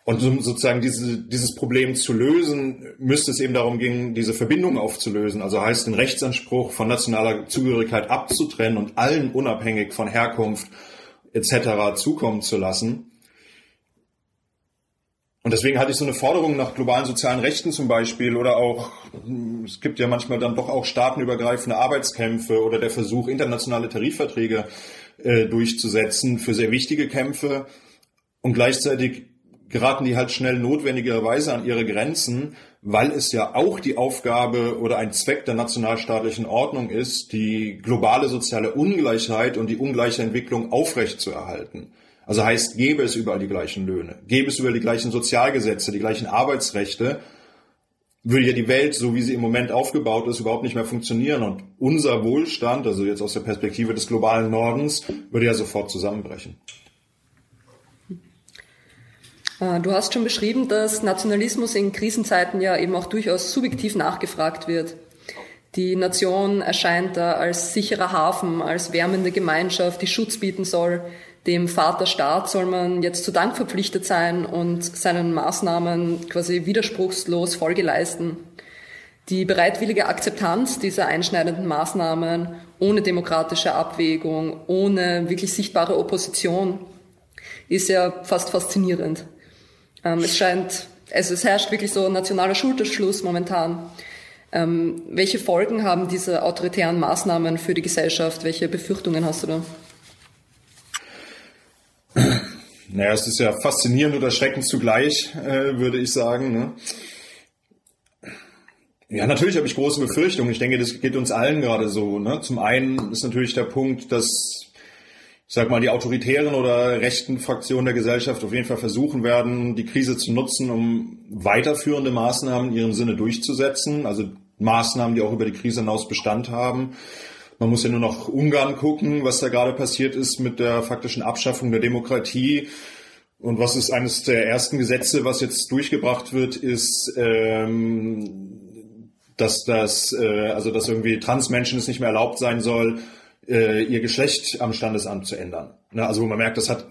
Und um sozusagen diese, dieses Problem zu lösen, müsste es eben darum gehen, diese Verbindung aufzulösen. Also heißt, den Rechtsanspruch von nationaler Zugehörigkeit abzutrennen und allen unabhängig von Herkunft etc. zukommen zu lassen. Und deswegen hatte ich so eine Forderung nach globalen sozialen Rechten zum Beispiel oder auch, es gibt ja manchmal dann doch auch staatenübergreifende Arbeitskämpfe oder der Versuch, internationale Tarifverträge äh, durchzusetzen für sehr wichtige Kämpfe. Und gleichzeitig geraten die halt schnell notwendigerweise an ihre Grenzen, weil es ja auch die Aufgabe oder ein Zweck der nationalstaatlichen Ordnung ist, die globale soziale Ungleichheit und die ungleiche Entwicklung aufrechtzuerhalten. Also heißt, gäbe es überall die gleichen Löhne, gäbe es überall die gleichen Sozialgesetze, die gleichen Arbeitsrechte, würde ja die Welt, so wie sie im Moment aufgebaut ist, überhaupt nicht mehr funktionieren. Und unser Wohlstand, also jetzt aus der Perspektive des globalen Nordens, würde ja sofort zusammenbrechen. Äh, du hast schon beschrieben, dass Nationalismus in Krisenzeiten ja eben auch durchaus subjektiv nachgefragt wird. Die Nation erscheint da als sicherer Hafen, als wärmende Gemeinschaft, die Schutz bieten soll. Dem Vaterstaat soll man jetzt zu Dank verpflichtet sein und seinen Maßnahmen quasi widerspruchslos Folge leisten. Die bereitwillige Akzeptanz dieser einschneidenden Maßnahmen ohne demokratische Abwägung, ohne wirklich sichtbare Opposition ist ja fast faszinierend. Ähm, es scheint, also es herrscht wirklich so ein nationaler Schulterschluss momentan. Ähm, welche Folgen haben diese autoritären Maßnahmen für die Gesellschaft? Welche Befürchtungen hast du da? Naja, es ist ja faszinierend und erschreckend zugleich, äh, würde ich sagen. Ne? Ja, natürlich habe ich große Befürchtungen. Ich denke, das geht uns allen gerade so. Ne? Zum einen ist natürlich der Punkt, dass, ich sag mal, die autoritären oder rechten Fraktionen der Gesellschaft auf jeden Fall versuchen werden, die Krise zu nutzen, um weiterführende Maßnahmen in ihrem Sinne durchzusetzen. Also Maßnahmen, die auch über die Krise hinaus Bestand haben. Man muss ja nur noch Ungarn gucken, was da gerade passiert ist mit der faktischen Abschaffung der Demokratie. Und was ist eines der ersten Gesetze, was jetzt durchgebracht wird, ist, ähm, dass das, äh, also dass irgendwie Transmenschen es nicht mehr erlaubt sein soll, äh, ihr Geschlecht am Standesamt zu ändern. Ne, also man merkt, das hat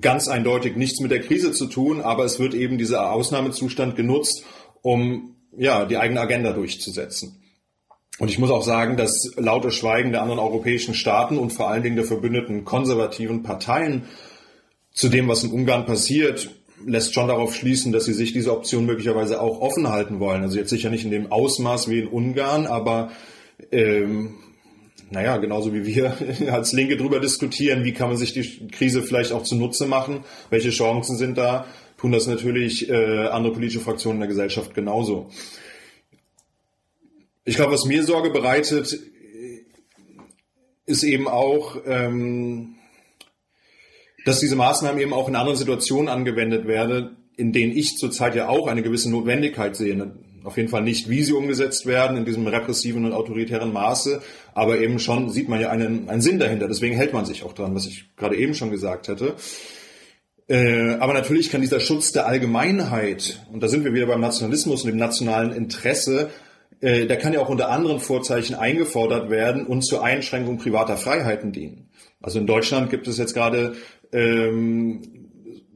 ganz eindeutig nichts mit der Krise zu tun, aber es wird eben dieser Ausnahmezustand genutzt, um ja die eigene Agenda durchzusetzen. Und ich muss auch sagen, dass laute Schweigen der anderen europäischen Staaten und vor allen Dingen der verbündeten konservativen Parteien zu dem, was in Ungarn passiert, lässt schon darauf schließen, dass sie sich diese Option möglicherweise auch offen halten wollen. Also jetzt sicher nicht in dem Ausmaß wie in Ungarn, aber ähm, naja, genauso wie wir als Linke drüber diskutieren, wie kann man sich die Krise vielleicht auch zunutze machen, welche Chancen sind da, tun das natürlich äh, andere politische Fraktionen in der Gesellschaft genauso. Ich glaube, was mir Sorge bereitet, ist eben auch, ähm, dass diese Maßnahmen eben auch in anderen Situationen angewendet werden, in denen ich zurzeit ja auch eine gewisse Notwendigkeit sehe. Auf jeden Fall nicht, wie sie umgesetzt werden in diesem repressiven und autoritären Maße, aber eben schon sieht man ja einen, einen Sinn dahinter. Deswegen hält man sich auch dran, was ich gerade eben schon gesagt hätte. Äh, aber natürlich kann dieser Schutz der Allgemeinheit, und da sind wir wieder beim Nationalismus und dem nationalen Interesse, äh, der kann ja auch unter anderen Vorzeichen eingefordert werden und zur Einschränkung privater Freiheiten dienen. Also in Deutschland gibt es jetzt gerade ähm,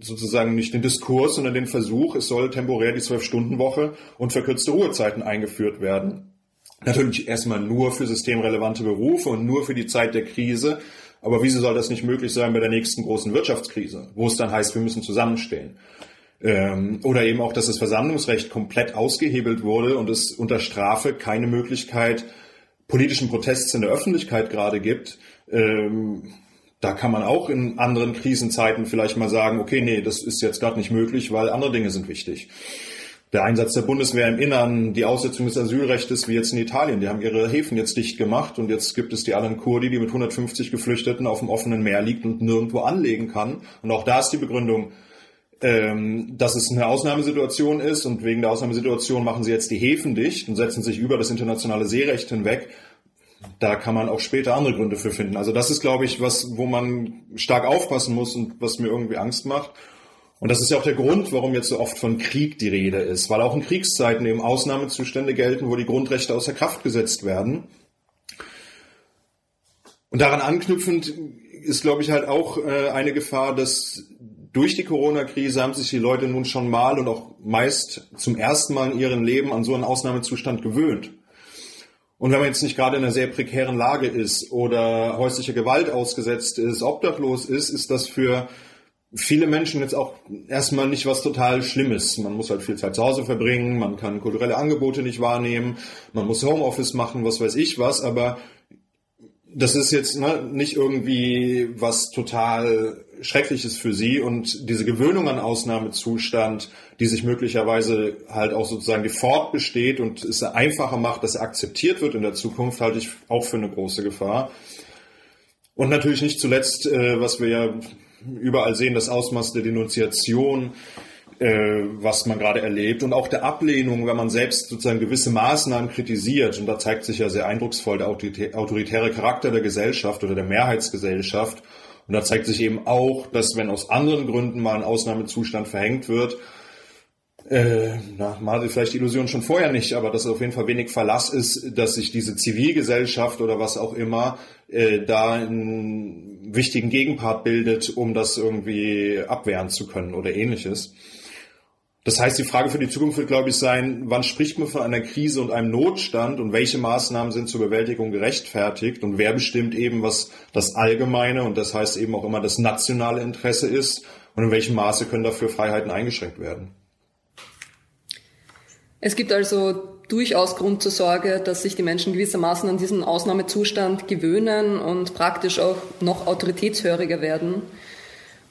sozusagen nicht den Diskurs, sondern den Versuch, es soll temporär die Zwölf-Stunden-Woche und verkürzte Ruhezeiten eingeführt werden. Natürlich erstmal nur für systemrelevante Berufe und nur für die Zeit der Krise. Aber wieso soll das nicht möglich sein bei der nächsten großen Wirtschaftskrise, wo es dann heißt, wir müssen zusammenstehen? Ähm, oder eben auch, dass das Versammlungsrecht komplett ausgehebelt wurde und es unter Strafe keine Möglichkeit politischen Protests in der Öffentlichkeit gerade gibt. Ähm, da kann man auch in anderen Krisenzeiten vielleicht mal sagen, okay, nee, das ist jetzt gerade nicht möglich, weil andere Dinge sind wichtig. Der Einsatz der Bundeswehr im Innern, die Aussetzung des Asylrechts, wie jetzt in Italien, die haben ihre Häfen jetzt dicht gemacht und jetzt gibt es die Alan Kurdi, die mit 150 Geflüchteten auf dem offenen Meer liegt und nirgendwo anlegen kann. Und auch da ist die Begründung, ähm, dass es eine Ausnahmesituation ist und wegen der Ausnahmesituation machen sie jetzt die Häfen dicht und setzen sich über das internationale Seerecht hinweg. Da kann man auch später andere Gründe für finden. Also das ist, glaube ich, was, wo man stark aufpassen muss und was mir irgendwie Angst macht. Und das ist ja auch der Grund, warum jetzt so oft von Krieg die Rede ist, weil auch in Kriegszeiten eben Ausnahmezustände gelten, wo die Grundrechte außer Kraft gesetzt werden. Und daran anknüpfend ist, glaube ich, halt auch äh, eine Gefahr, dass durch die Corona-Krise haben sich die Leute nun schon mal und auch meist zum ersten Mal in ihrem Leben an so einen Ausnahmezustand gewöhnt. Und wenn man jetzt nicht gerade in einer sehr prekären Lage ist oder häusliche Gewalt ausgesetzt ist, obdachlos ist, ist das für viele Menschen jetzt auch erstmal nicht was total Schlimmes. Man muss halt viel Zeit zu Hause verbringen, man kann kulturelle Angebote nicht wahrnehmen, man muss Homeoffice machen, was weiß ich was, aber das ist jetzt ne, nicht irgendwie was total Schreckliches für sie und diese Gewöhnung an Ausnahmezustand, die sich möglicherweise halt auch sozusagen die fortbesteht und es einfacher macht, dass er akzeptiert wird in der Zukunft, halte ich auch für eine große Gefahr. Und natürlich nicht zuletzt, äh, was wir ja überall sehen, das Ausmaß der Denunziation, äh, was man gerade erlebt und auch der Ablehnung, wenn man selbst sozusagen gewisse Maßnahmen kritisiert. Und da zeigt sich ja sehr eindrucksvoll der autoritäre Charakter der Gesellschaft oder der Mehrheitsgesellschaft. Und da zeigt sich eben auch, dass wenn aus anderen Gründen mal ein Ausnahmezustand verhängt wird, äh, na, hatte vielleicht die Illusion schon vorher nicht, aber dass auf jeden Fall wenig Verlass ist, dass sich diese Zivilgesellschaft oder was auch immer äh, da einen wichtigen Gegenpart bildet, um das irgendwie abwehren zu können oder ähnliches. Das heißt, die Frage für die Zukunft wird, glaube ich, sein, wann spricht man von einer Krise und einem Notstand und welche Maßnahmen sind zur Bewältigung gerechtfertigt und wer bestimmt eben, was das allgemeine und das heißt eben auch immer das nationale Interesse ist und in welchem Maße können dafür Freiheiten eingeschränkt werden. Es gibt also durchaus Grund zur Sorge, dass sich die Menschen gewissermaßen an diesen Ausnahmezustand gewöhnen und praktisch auch noch autoritätshöriger werden.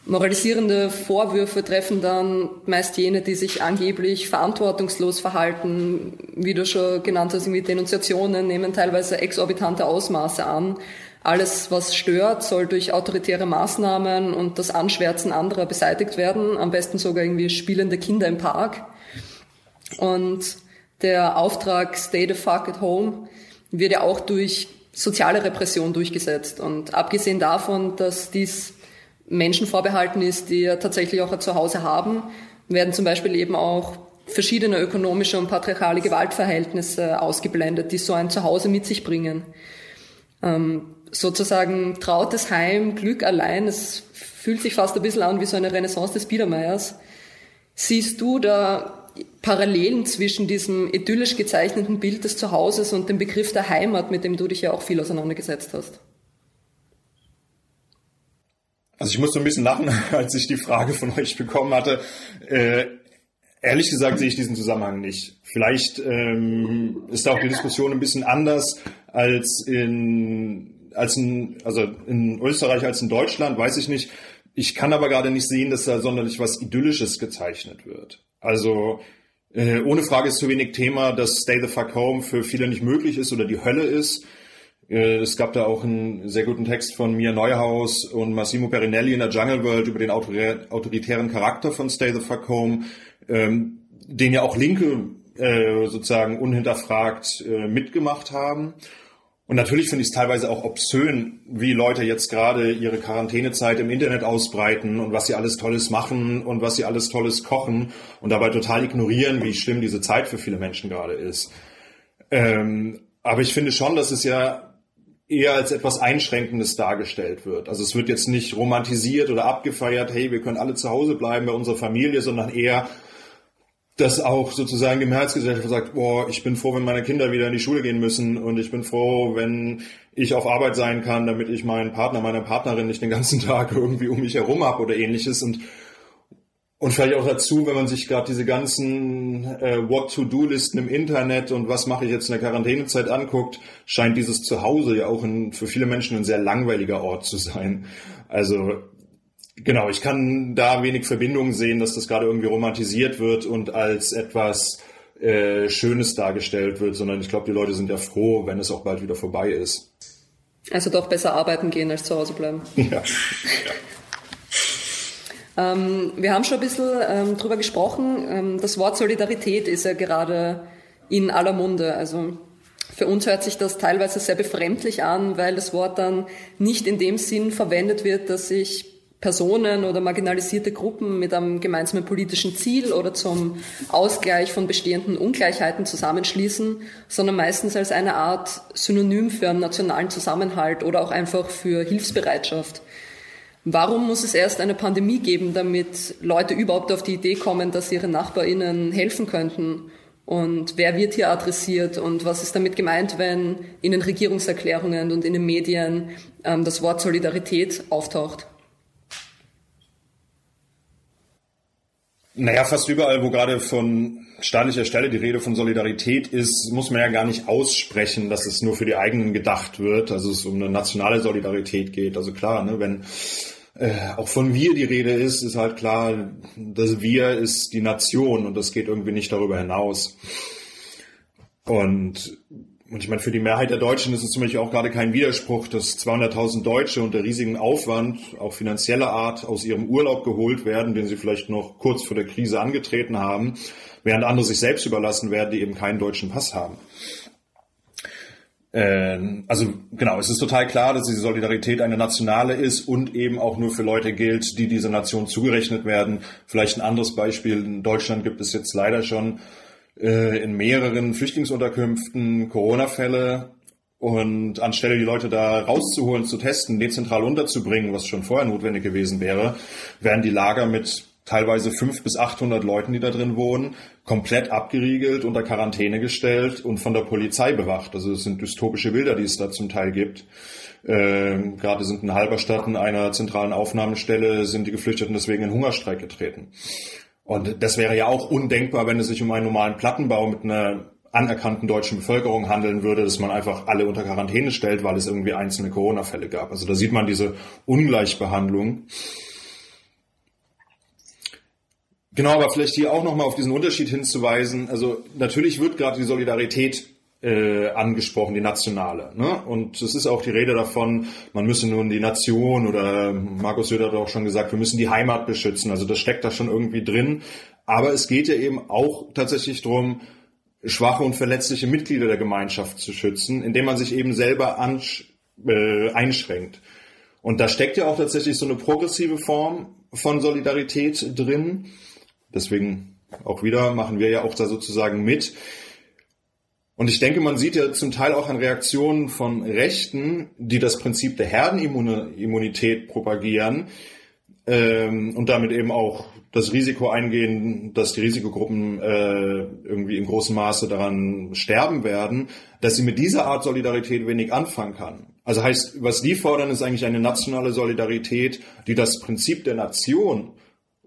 Moralisierende Vorwürfe treffen dann meist jene, die sich angeblich verantwortungslos verhalten. Wie du schon genannt hast, irgendwie Denunziationen nehmen teilweise exorbitante Ausmaße an. Alles, was stört, soll durch autoritäre Maßnahmen und das Anschwärzen anderer beseitigt werden. Am besten sogar irgendwie spielende Kinder im Park. Und der Auftrag Stay the fuck at home wird ja auch durch soziale Repression durchgesetzt. Und abgesehen davon, dass dies Menschen vorbehalten ist, die ja tatsächlich auch ein Zuhause haben, werden zum Beispiel eben auch verschiedene ökonomische und patriarchale Gewaltverhältnisse ausgeblendet, die so ein Zuhause mit sich bringen. Ähm, sozusagen trautes Heim, Glück allein, es fühlt sich fast ein bisschen an wie so eine Renaissance des Biedermeiers. Siehst du da Parallelen zwischen diesem idyllisch gezeichneten Bild des Zuhauses und dem Begriff der Heimat, mit dem du dich ja auch viel auseinandergesetzt hast? Also ich muss so ein bisschen lachen, als ich die Frage von euch bekommen hatte. Äh, ehrlich gesagt sehe ich diesen Zusammenhang nicht. Vielleicht ähm, ist da auch die Diskussion ein bisschen anders als in als in, also in Österreich als in Deutschland, weiß ich nicht. Ich kann aber gerade nicht sehen, dass da sonderlich was Idyllisches gezeichnet wird. Also äh, ohne Frage ist zu wenig Thema, dass Stay the Fuck Home für viele nicht möglich ist oder die Hölle ist. Äh, es gab da auch einen sehr guten Text von Mia Neuhaus und Massimo Perinelli in der Jungle World über den autoritären Charakter von Stay the Fuck Home, ähm, den ja auch Linke äh, sozusagen unhinterfragt äh, mitgemacht haben. Und natürlich finde ich es teilweise auch obszön, wie Leute jetzt gerade ihre Quarantänezeit im Internet ausbreiten und was sie alles Tolles machen und was sie alles Tolles kochen und dabei total ignorieren, wie schlimm diese Zeit für viele Menschen gerade ist. Ähm, aber ich finde schon, dass es ja eher als etwas Einschränkendes dargestellt wird. Also es wird jetzt nicht romantisiert oder abgefeiert, hey, wir können alle zu Hause bleiben bei unserer Familie, sondern eher, dass auch sozusagen die Mehrheitsgesellschaft sagt, boah, ich bin froh, wenn meine Kinder wieder in die Schule gehen müssen und ich bin froh, wenn ich auf Arbeit sein kann, damit ich meinen Partner, meine Partnerin nicht den ganzen Tag irgendwie um mich herum habe oder ähnliches und und vielleicht auch dazu, wenn man sich gerade diese ganzen äh, What-to-Do-Listen im Internet und was mache ich jetzt in der Quarantänezeit anguckt, scheint dieses Zuhause ja auch ein, für viele Menschen ein sehr langweiliger Ort zu sein. Also Genau, ich kann da wenig Verbindung sehen, dass das gerade irgendwie romantisiert wird und als etwas äh, Schönes dargestellt wird, sondern ich glaube, die Leute sind ja froh, wenn es auch bald wieder vorbei ist. Also doch besser arbeiten gehen als zu Hause bleiben. Ja. ja. Ähm, wir haben schon ein bisschen ähm, drüber gesprochen. Ähm, das Wort Solidarität ist ja gerade in aller Munde. Also für uns hört sich das teilweise sehr befremdlich an, weil das Wort dann nicht in dem Sinn verwendet wird, dass sich Personen oder marginalisierte Gruppen mit einem gemeinsamen politischen Ziel oder zum Ausgleich von bestehenden Ungleichheiten zusammenschließen, sondern meistens als eine Art Synonym für einen nationalen Zusammenhalt oder auch einfach für Hilfsbereitschaft. Warum muss es erst eine Pandemie geben, damit Leute überhaupt auf die Idee kommen, dass sie ihren Nachbarinnen helfen könnten? Und wer wird hier adressiert und was ist damit gemeint, wenn in den Regierungserklärungen und in den Medien ähm, das Wort Solidarität auftaucht? Naja, fast überall, wo gerade von staatlicher Stelle die Rede von Solidarität ist, muss man ja gar nicht aussprechen, dass es nur für die eigenen gedacht wird, also es um eine nationale Solidarität geht. Also klar, ne, wenn äh, auch von wir die Rede ist, ist halt klar, dass wir ist die Nation und das geht irgendwie nicht darüber hinaus. Und und ich meine, für die Mehrheit der Deutschen ist es zum Beispiel auch gerade kein Widerspruch, dass 200.000 Deutsche unter riesigem Aufwand, auch finanzieller Art, aus ihrem Urlaub geholt werden, den sie vielleicht noch kurz vor der Krise angetreten haben, während andere sich selbst überlassen werden, die eben keinen deutschen Pass haben. Ähm, also genau, es ist total klar, dass diese Solidarität eine nationale ist und eben auch nur für Leute gilt, die dieser Nation zugerechnet werden. Vielleicht ein anderes Beispiel. In Deutschland gibt es jetzt leider schon äh, in mehreren Flüchtlingsunterkünften Corona-Fälle und anstelle die Leute da rauszuholen, zu testen, dezentral unterzubringen, was schon vorher notwendig gewesen wäre, werden die Lager mit teilweise fünf bis achthundert Leuten, die da drin wohnen, komplett abgeriegelt, unter Quarantäne gestellt und von der Polizei bewacht. Also es sind dystopische Bilder, die es da zum Teil gibt. Ähm, gerade sind in Halberstadt in einer zentralen Aufnahmestelle sind die Geflüchteten deswegen in Hungerstreik getreten. Und das wäre ja auch undenkbar, wenn es sich um einen normalen Plattenbau mit einer anerkannten deutschen Bevölkerung handeln würde, dass man einfach alle unter Quarantäne stellt, weil es irgendwie einzelne Corona-Fälle gab. Also da sieht man diese Ungleichbehandlung. Genau, aber vielleicht hier auch nochmal auf diesen Unterschied hinzuweisen. Also natürlich wird gerade die Solidarität äh, angesprochen, die nationale. Ne? Und es ist auch die Rede davon, man müsse nun die Nation oder Markus Söder hat auch schon gesagt, wir müssen die Heimat beschützen. Also das steckt da schon irgendwie drin. Aber es geht ja eben auch tatsächlich darum, schwache und verletzliche Mitglieder der Gemeinschaft zu schützen, indem man sich eben selber äh, einschränkt. Und da steckt ja auch tatsächlich so eine progressive Form von Solidarität drin. Deswegen auch wieder machen wir ja auch da sozusagen mit. Und ich denke, man sieht ja zum Teil auch an Reaktionen von Rechten, die das Prinzip der Herdenimmunität propagieren ähm, und damit eben auch das Risiko eingehen, dass die Risikogruppen äh, irgendwie in großem Maße daran sterben werden, dass sie mit dieser Art Solidarität wenig anfangen kann. Also heißt, was die fordern, ist eigentlich eine nationale Solidarität, die das Prinzip der Nation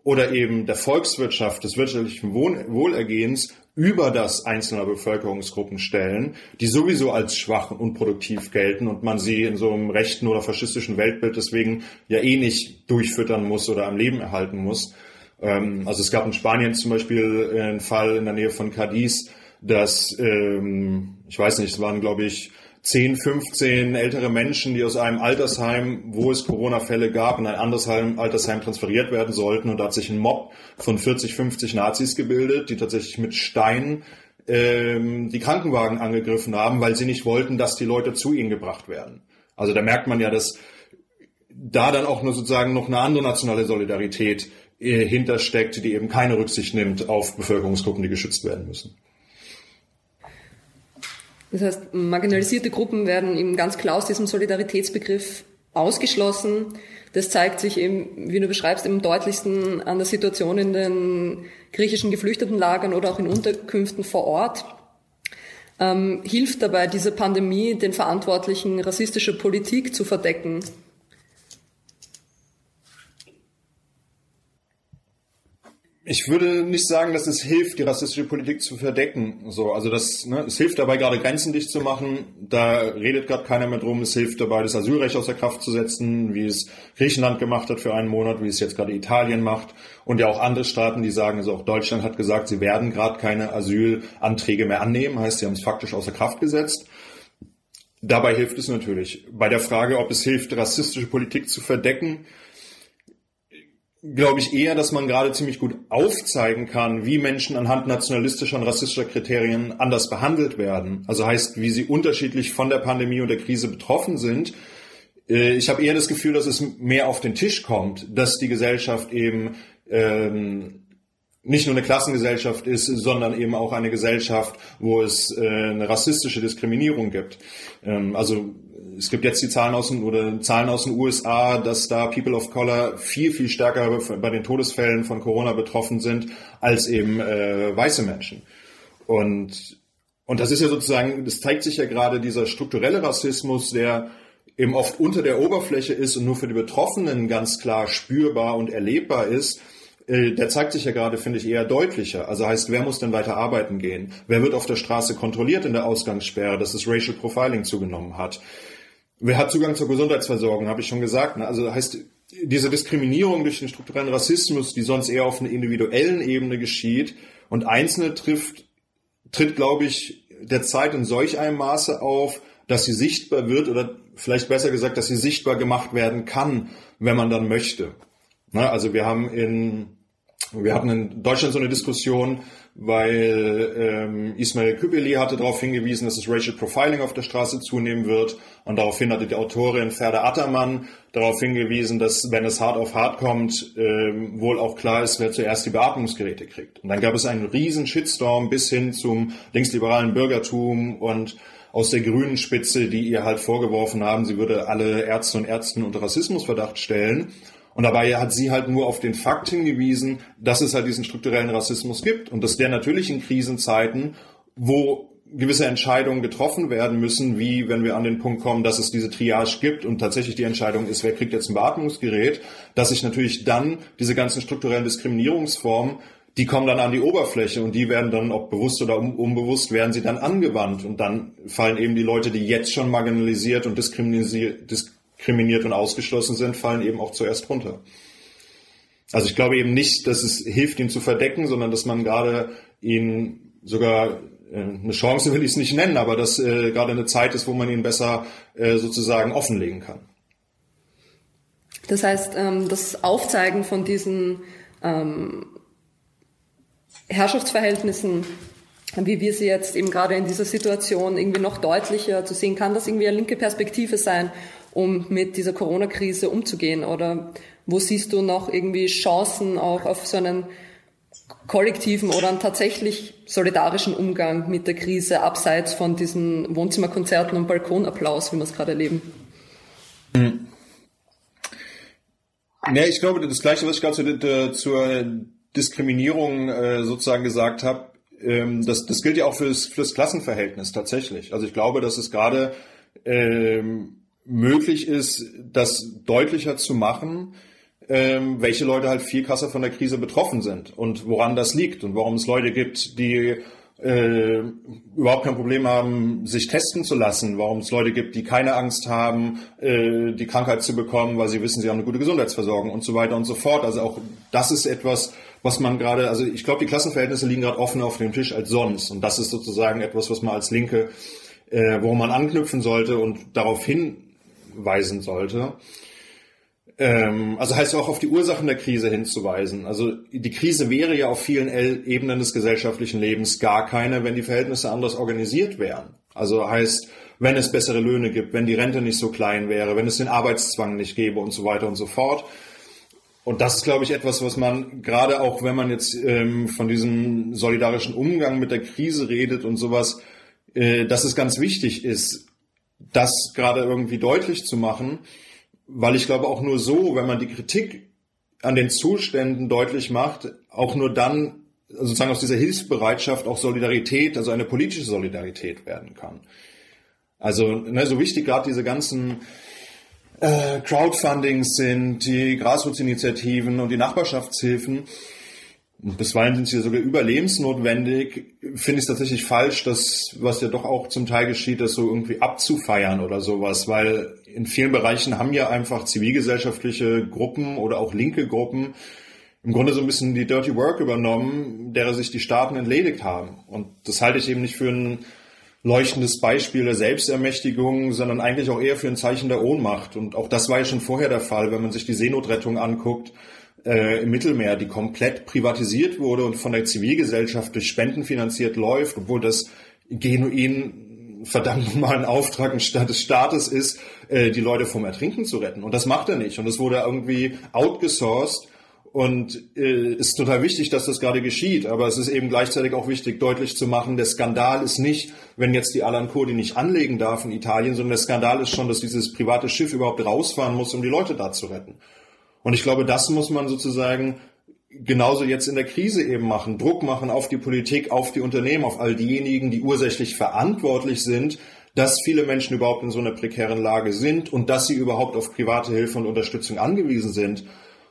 oder eben der Volkswirtschaft, des wirtschaftlichen Wohlergehens über das einzelner Bevölkerungsgruppen stellen, die sowieso als schwach und unproduktiv gelten und man sie in so einem rechten oder faschistischen Weltbild deswegen ja eh nicht durchfüttern muss oder am Leben erhalten muss. Ähm, also es gab in Spanien zum Beispiel einen Fall in der Nähe von Cadiz, dass, ähm, ich weiß nicht, es waren glaube ich 10, 15 ältere Menschen, die aus einem Altersheim, wo es Corona-Fälle gab, in ein anderes Altersheim transferiert werden sollten. Und da hat sich ein Mob von 40, 50 Nazis gebildet, die tatsächlich mit Steinen ähm, die Krankenwagen angegriffen haben, weil sie nicht wollten, dass die Leute zu ihnen gebracht werden. Also da merkt man ja, dass da dann auch nur sozusagen noch eine andere nationale Solidarität äh, hintersteckt, die eben keine Rücksicht nimmt auf Bevölkerungsgruppen, die geschützt werden müssen. Das heißt, marginalisierte Gruppen werden eben ganz klar aus diesem Solidaritätsbegriff ausgeschlossen. Das zeigt sich eben, wie du beschreibst, im deutlichsten an der Situation in den griechischen Geflüchtetenlagern oder auch in Unterkünften vor Ort. Ähm, hilft dabei diese Pandemie den Verantwortlichen rassistische Politik zu verdecken? Ich würde nicht sagen, dass es hilft, die rassistische Politik zu verdecken. So, also das, ne, es hilft dabei, gerade Grenzen dicht zu machen. Da redet gerade keiner mehr drum. Es hilft dabei, das Asylrecht außer Kraft zu setzen, wie es Griechenland gemacht hat für einen Monat, wie es jetzt gerade Italien macht und ja auch andere Staaten, die sagen, also auch Deutschland hat gesagt, sie werden gerade keine Asylanträge mehr annehmen. Heißt, sie haben es faktisch außer Kraft gesetzt. Dabei hilft es natürlich. Bei der Frage, ob es hilft, rassistische Politik zu verdecken, glaube ich eher, dass man gerade ziemlich gut aufzeigen kann, wie Menschen anhand nationalistischer und rassistischer Kriterien anders behandelt werden. Also heißt, wie sie unterschiedlich von der Pandemie und der Krise betroffen sind. Äh, ich habe eher das Gefühl, dass es mehr auf den Tisch kommt, dass die Gesellschaft eben ähm, nicht nur eine Klassengesellschaft ist, sondern eben auch eine Gesellschaft, wo es äh, eine rassistische Diskriminierung gibt. Ähm, also es gibt jetzt die Zahlen aus den, oder Zahlen aus den USA, dass da People of Color viel, viel stärker bei den Todesfällen von Corona betroffen sind als eben äh, weiße Menschen. Und, und das ist ja sozusagen, das zeigt sich ja gerade dieser strukturelle Rassismus, der eben oft unter der Oberfläche ist und nur für die Betroffenen ganz klar spürbar und erlebbar ist, äh, der zeigt sich ja gerade, finde ich, eher deutlicher. Also heißt, wer muss denn weiter arbeiten gehen? Wer wird auf der Straße kontrolliert in der Ausgangssperre, dass es Racial Profiling zugenommen hat? Wer hat Zugang zur Gesundheitsversorgung, habe ich schon gesagt. Ne? Also heißt, diese Diskriminierung durch den strukturellen Rassismus, die sonst eher auf einer individuellen Ebene geschieht und Einzelne trifft, tritt, glaube ich, derzeit in solch einem Maße auf, dass sie sichtbar wird oder vielleicht besser gesagt, dass sie sichtbar gemacht werden kann, wenn man dann möchte. Ne? Also wir haben in wir hatten in Deutschland so eine Diskussion, weil ähm, Ismail Kübeli hatte darauf hingewiesen, dass das Racial Profiling auf der Straße zunehmen wird. Und daraufhin hatte die Autorin Ferda Attermann darauf hingewiesen, dass, wenn es hart auf hart kommt, ähm, wohl auch klar ist, wer zuerst die Beatmungsgeräte kriegt. Und dann gab es einen riesen Shitstorm bis hin zum linksliberalen Bürgertum und aus der grünen Spitze, die ihr halt vorgeworfen haben, sie würde alle Ärzte und Ärzten unter Rassismusverdacht stellen. Und dabei hat sie halt nur auf den Fakt hingewiesen, dass es halt diesen strukturellen Rassismus gibt und dass der natürlich in Krisenzeiten, wo gewisse Entscheidungen getroffen werden müssen, wie wenn wir an den Punkt kommen, dass es diese Triage gibt und tatsächlich die Entscheidung ist, wer kriegt jetzt ein Beatmungsgerät, dass sich natürlich dann diese ganzen strukturellen Diskriminierungsformen, die kommen dann an die Oberfläche und die werden dann, ob bewusst oder unbewusst, werden sie dann angewandt. Und dann fallen eben die Leute, die jetzt schon marginalisiert und diskriminiert, diskriminiert und ausgeschlossen sind, fallen eben auch zuerst runter. Also ich glaube eben nicht, dass es hilft, ihn zu verdecken, sondern dass man gerade ihn sogar äh, eine Chance will ich es nicht nennen, aber dass äh, gerade eine Zeit ist, wo man ihn besser äh, sozusagen offenlegen kann. Das heißt, ähm, das Aufzeigen von diesen ähm, Herrschaftsverhältnissen, wie wir sie jetzt eben gerade in dieser Situation irgendwie noch deutlicher zu sehen, kann das irgendwie eine linke Perspektive sein um mit dieser Corona-Krise umzugehen? Oder wo siehst du noch irgendwie Chancen auch auf so einen kollektiven oder einen tatsächlich solidarischen Umgang mit der Krise, abseits von diesen Wohnzimmerkonzerten und Balkonapplaus, wie wir es gerade erleben? Hm. Ja, ich glaube, das Gleiche, was ich gerade zur, zur Diskriminierung äh, sozusagen gesagt habe, ähm, das, das gilt ja auch fürs, fürs Klassenverhältnis tatsächlich. Also ich glaube, dass es gerade ähm, möglich ist, das deutlicher zu machen, ähm, welche Leute halt viel krasser von der Krise betroffen sind und woran das liegt und warum es Leute gibt, die äh, überhaupt kein Problem haben, sich testen zu lassen, warum es Leute gibt, die keine Angst haben, äh, die Krankheit zu bekommen, weil sie wissen, sie haben eine gute Gesundheitsversorgung und so weiter und so fort. Also auch das ist etwas, was man gerade, also ich glaube, die Klassenverhältnisse liegen gerade offen auf dem Tisch als sonst und das ist sozusagen etwas, was man als Linke, äh, worum man anknüpfen sollte und darauf hin weisen sollte. Ähm, also heißt auch auf die Ursachen der Krise hinzuweisen. Also die Krise wäre ja auf vielen Ebenen des gesellschaftlichen Lebens gar keine, wenn die Verhältnisse anders organisiert wären. Also heißt, wenn es bessere Löhne gibt, wenn die Rente nicht so klein wäre, wenn es den Arbeitszwang nicht gäbe und so weiter und so fort. Und das ist, glaube ich, etwas, was man gerade auch, wenn man jetzt ähm, von diesem solidarischen Umgang mit der Krise redet und sowas, äh, dass es ganz wichtig ist, das gerade irgendwie deutlich zu machen, weil ich glaube auch nur so, wenn man die Kritik an den Zuständen deutlich macht, auch nur dann sozusagen aus dieser Hilfsbereitschaft auch Solidarität, also eine politische Solidarität werden kann. Also ne, so wichtig gerade diese ganzen äh, Crowdfundings sind, die Grasroots-Initiativen und die Nachbarschaftshilfen, und bisweilen sind sie sogar überlebensnotwendig, finde ich es tatsächlich falsch, das, was ja doch auch zum Teil geschieht, das so irgendwie abzufeiern oder sowas, weil in vielen Bereichen haben ja einfach zivilgesellschaftliche Gruppen oder auch linke Gruppen im Grunde so ein bisschen die Dirty Work übernommen, derer sich die Staaten entledigt haben. Und das halte ich eben nicht für ein leuchtendes Beispiel der Selbstermächtigung, sondern eigentlich auch eher für ein Zeichen der Ohnmacht. Und auch das war ja schon vorher der Fall, wenn man sich die Seenotrettung anguckt äh, im Mittelmeer, die komplett privatisiert wurde und von der Zivilgesellschaft durch Spenden finanziert läuft, obwohl das genuin verdammt nochmal ein Auftrag des Staates ist, äh, die Leute vom Ertrinken zu retten. Und das macht er nicht. Und es wurde irgendwie outgesourced. Und äh, ist total wichtig, dass das gerade geschieht. Aber es ist eben gleichzeitig auch wichtig, deutlich zu machen, der Skandal ist nicht, wenn jetzt die Alan Kurdi nicht anlegen darf in Italien, sondern der Skandal ist schon, dass dieses private Schiff überhaupt rausfahren muss, um die Leute da zu retten. Und ich glaube, das muss man sozusagen genauso jetzt in der Krise eben machen. Druck machen auf die Politik, auf die Unternehmen, auf all diejenigen, die ursächlich verantwortlich sind, dass viele Menschen überhaupt in so einer prekären Lage sind und dass sie überhaupt auf private Hilfe und Unterstützung angewiesen sind.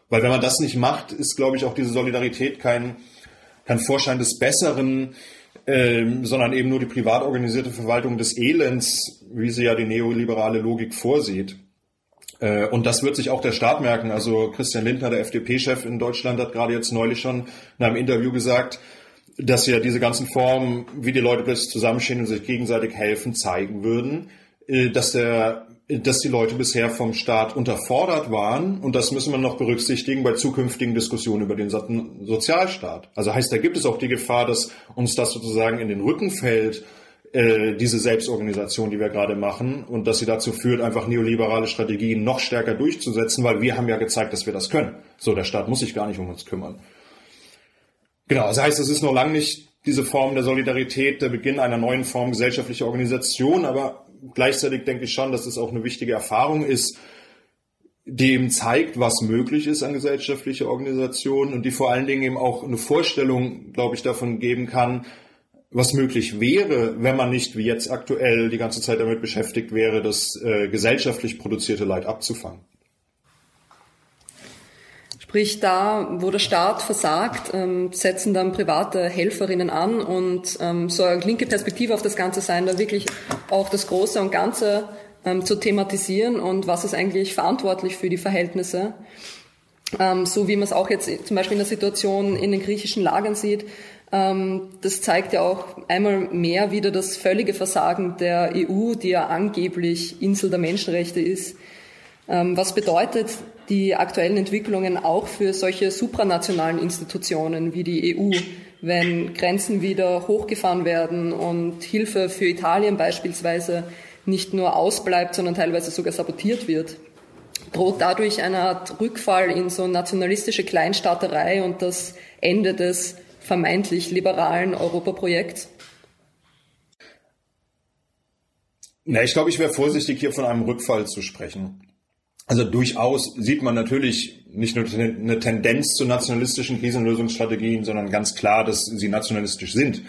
Weil wenn man das nicht macht, ist, glaube ich, auch diese Solidarität kein, kein Vorschein des Besseren, ähm, sondern eben nur die privat organisierte Verwaltung des Elends, wie sie ja die neoliberale Logik vorsieht. Äh, und das wird sich auch der Staat merken. Also Christian Lindner, der FDP-Chef in Deutschland, hat gerade jetzt neulich schon in einem Interview gesagt, dass ja diese ganzen Formen, wie die Leute plötzlich zusammenstehen und sich gegenseitig helfen, zeigen würden, äh, dass der dass die Leute bisher vom Staat unterfordert waren und das müssen wir noch berücksichtigen bei zukünftigen Diskussionen über den Sozialstaat. Also heißt, da gibt es auch die Gefahr, dass uns das sozusagen in den Rücken fällt, äh, diese Selbstorganisation, die wir gerade machen und dass sie dazu führt, einfach neoliberale Strategien noch stärker durchzusetzen, weil wir haben ja gezeigt, dass wir das können. So, der Staat muss sich gar nicht um uns kümmern. Genau, das heißt, es ist noch lange nicht diese Form der Solidarität, der Beginn einer neuen Form gesellschaftlicher Organisation, aber gleichzeitig denke ich schon, dass es auch eine wichtige Erfahrung ist, die eben zeigt, was möglich ist an gesellschaftlicher Organisation und die vor allen Dingen eben auch eine Vorstellung, glaube ich, davon geben kann, was möglich wäre, wenn man nicht wie jetzt aktuell die ganze Zeit damit beschäftigt wäre, das äh, gesellschaftlich produzierte Leid abzufangen. Sprich, da, wo der Staat versagt, ähm, setzen dann private Helferinnen an und ähm, so eine linke Perspektive auf das Ganze sein, da wirklich auch das Große und Ganze ähm, zu thematisieren und was ist eigentlich verantwortlich für die Verhältnisse. Ähm, so wie man es auch jetzt zum Beispiel in der Situation in den griechischen Lagern sieht. Ähm, das zeigt ja auch einmal mehr wieder das völlige Versagen der EU, die ja angeblich Insel der Menschenrechte ist. Ähm, was bedeutet die aktuellen Entwicklungen auch für solche supranationalen Institutionen wie die EU, wenn Grenzen wieder hochgefahren werden und Hilfe für Italien beispielsweise nicht nur ausbleibt, sondern teilweise sogar sabotiert wird? Droht dadurch eine Art Rückfall in so nationalistische Kleinstaaterei und das Ende des vermeintlich liberalen Europaprojekts? Na, ich glaube, ich wäre vorsichtig, hier von einem Rückfall zu sprechen. Also durchaus sieht man natürlich nicht nur eine Tendenz zu nationalistischen Krisenlösungsstrategien, sondern ganz klar, dass sie nationalistisch sind.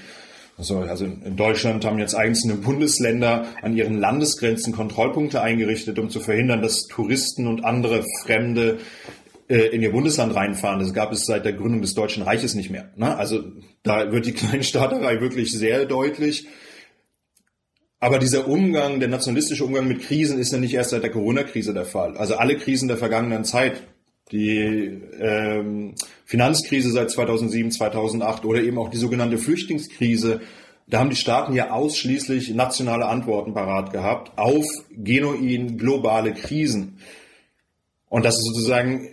Also, also in Deutschland haben jetzt einzelne Bundesländer an ihren Landesgrenzen Kontrollpunkte eingerichtet, um zu verhindern, dass Touristen und andere Fremde in ihr Bundesland reinfahren. Das gab es seit der Gründung des Deutschen Reiches nicht mehr. Ne? Also da wird die Kleinstaaterei wirklich sehr deutlich. Aber dieser Umgang, der nationalistische Umgang mit Krisen ist ja nicht erst seit der Corona-Krise der Fall. Also alle Krisen der vergangenen Zeit, die ähm, Finanzkrise seit 2007, 2008 oder eben auch die sogenannte Flüchtlingskrise, da haben die Staaten ja ausschließlich nationale Antworten parat gehabt auf genuin globale Krisen. Und das ist sozusagen,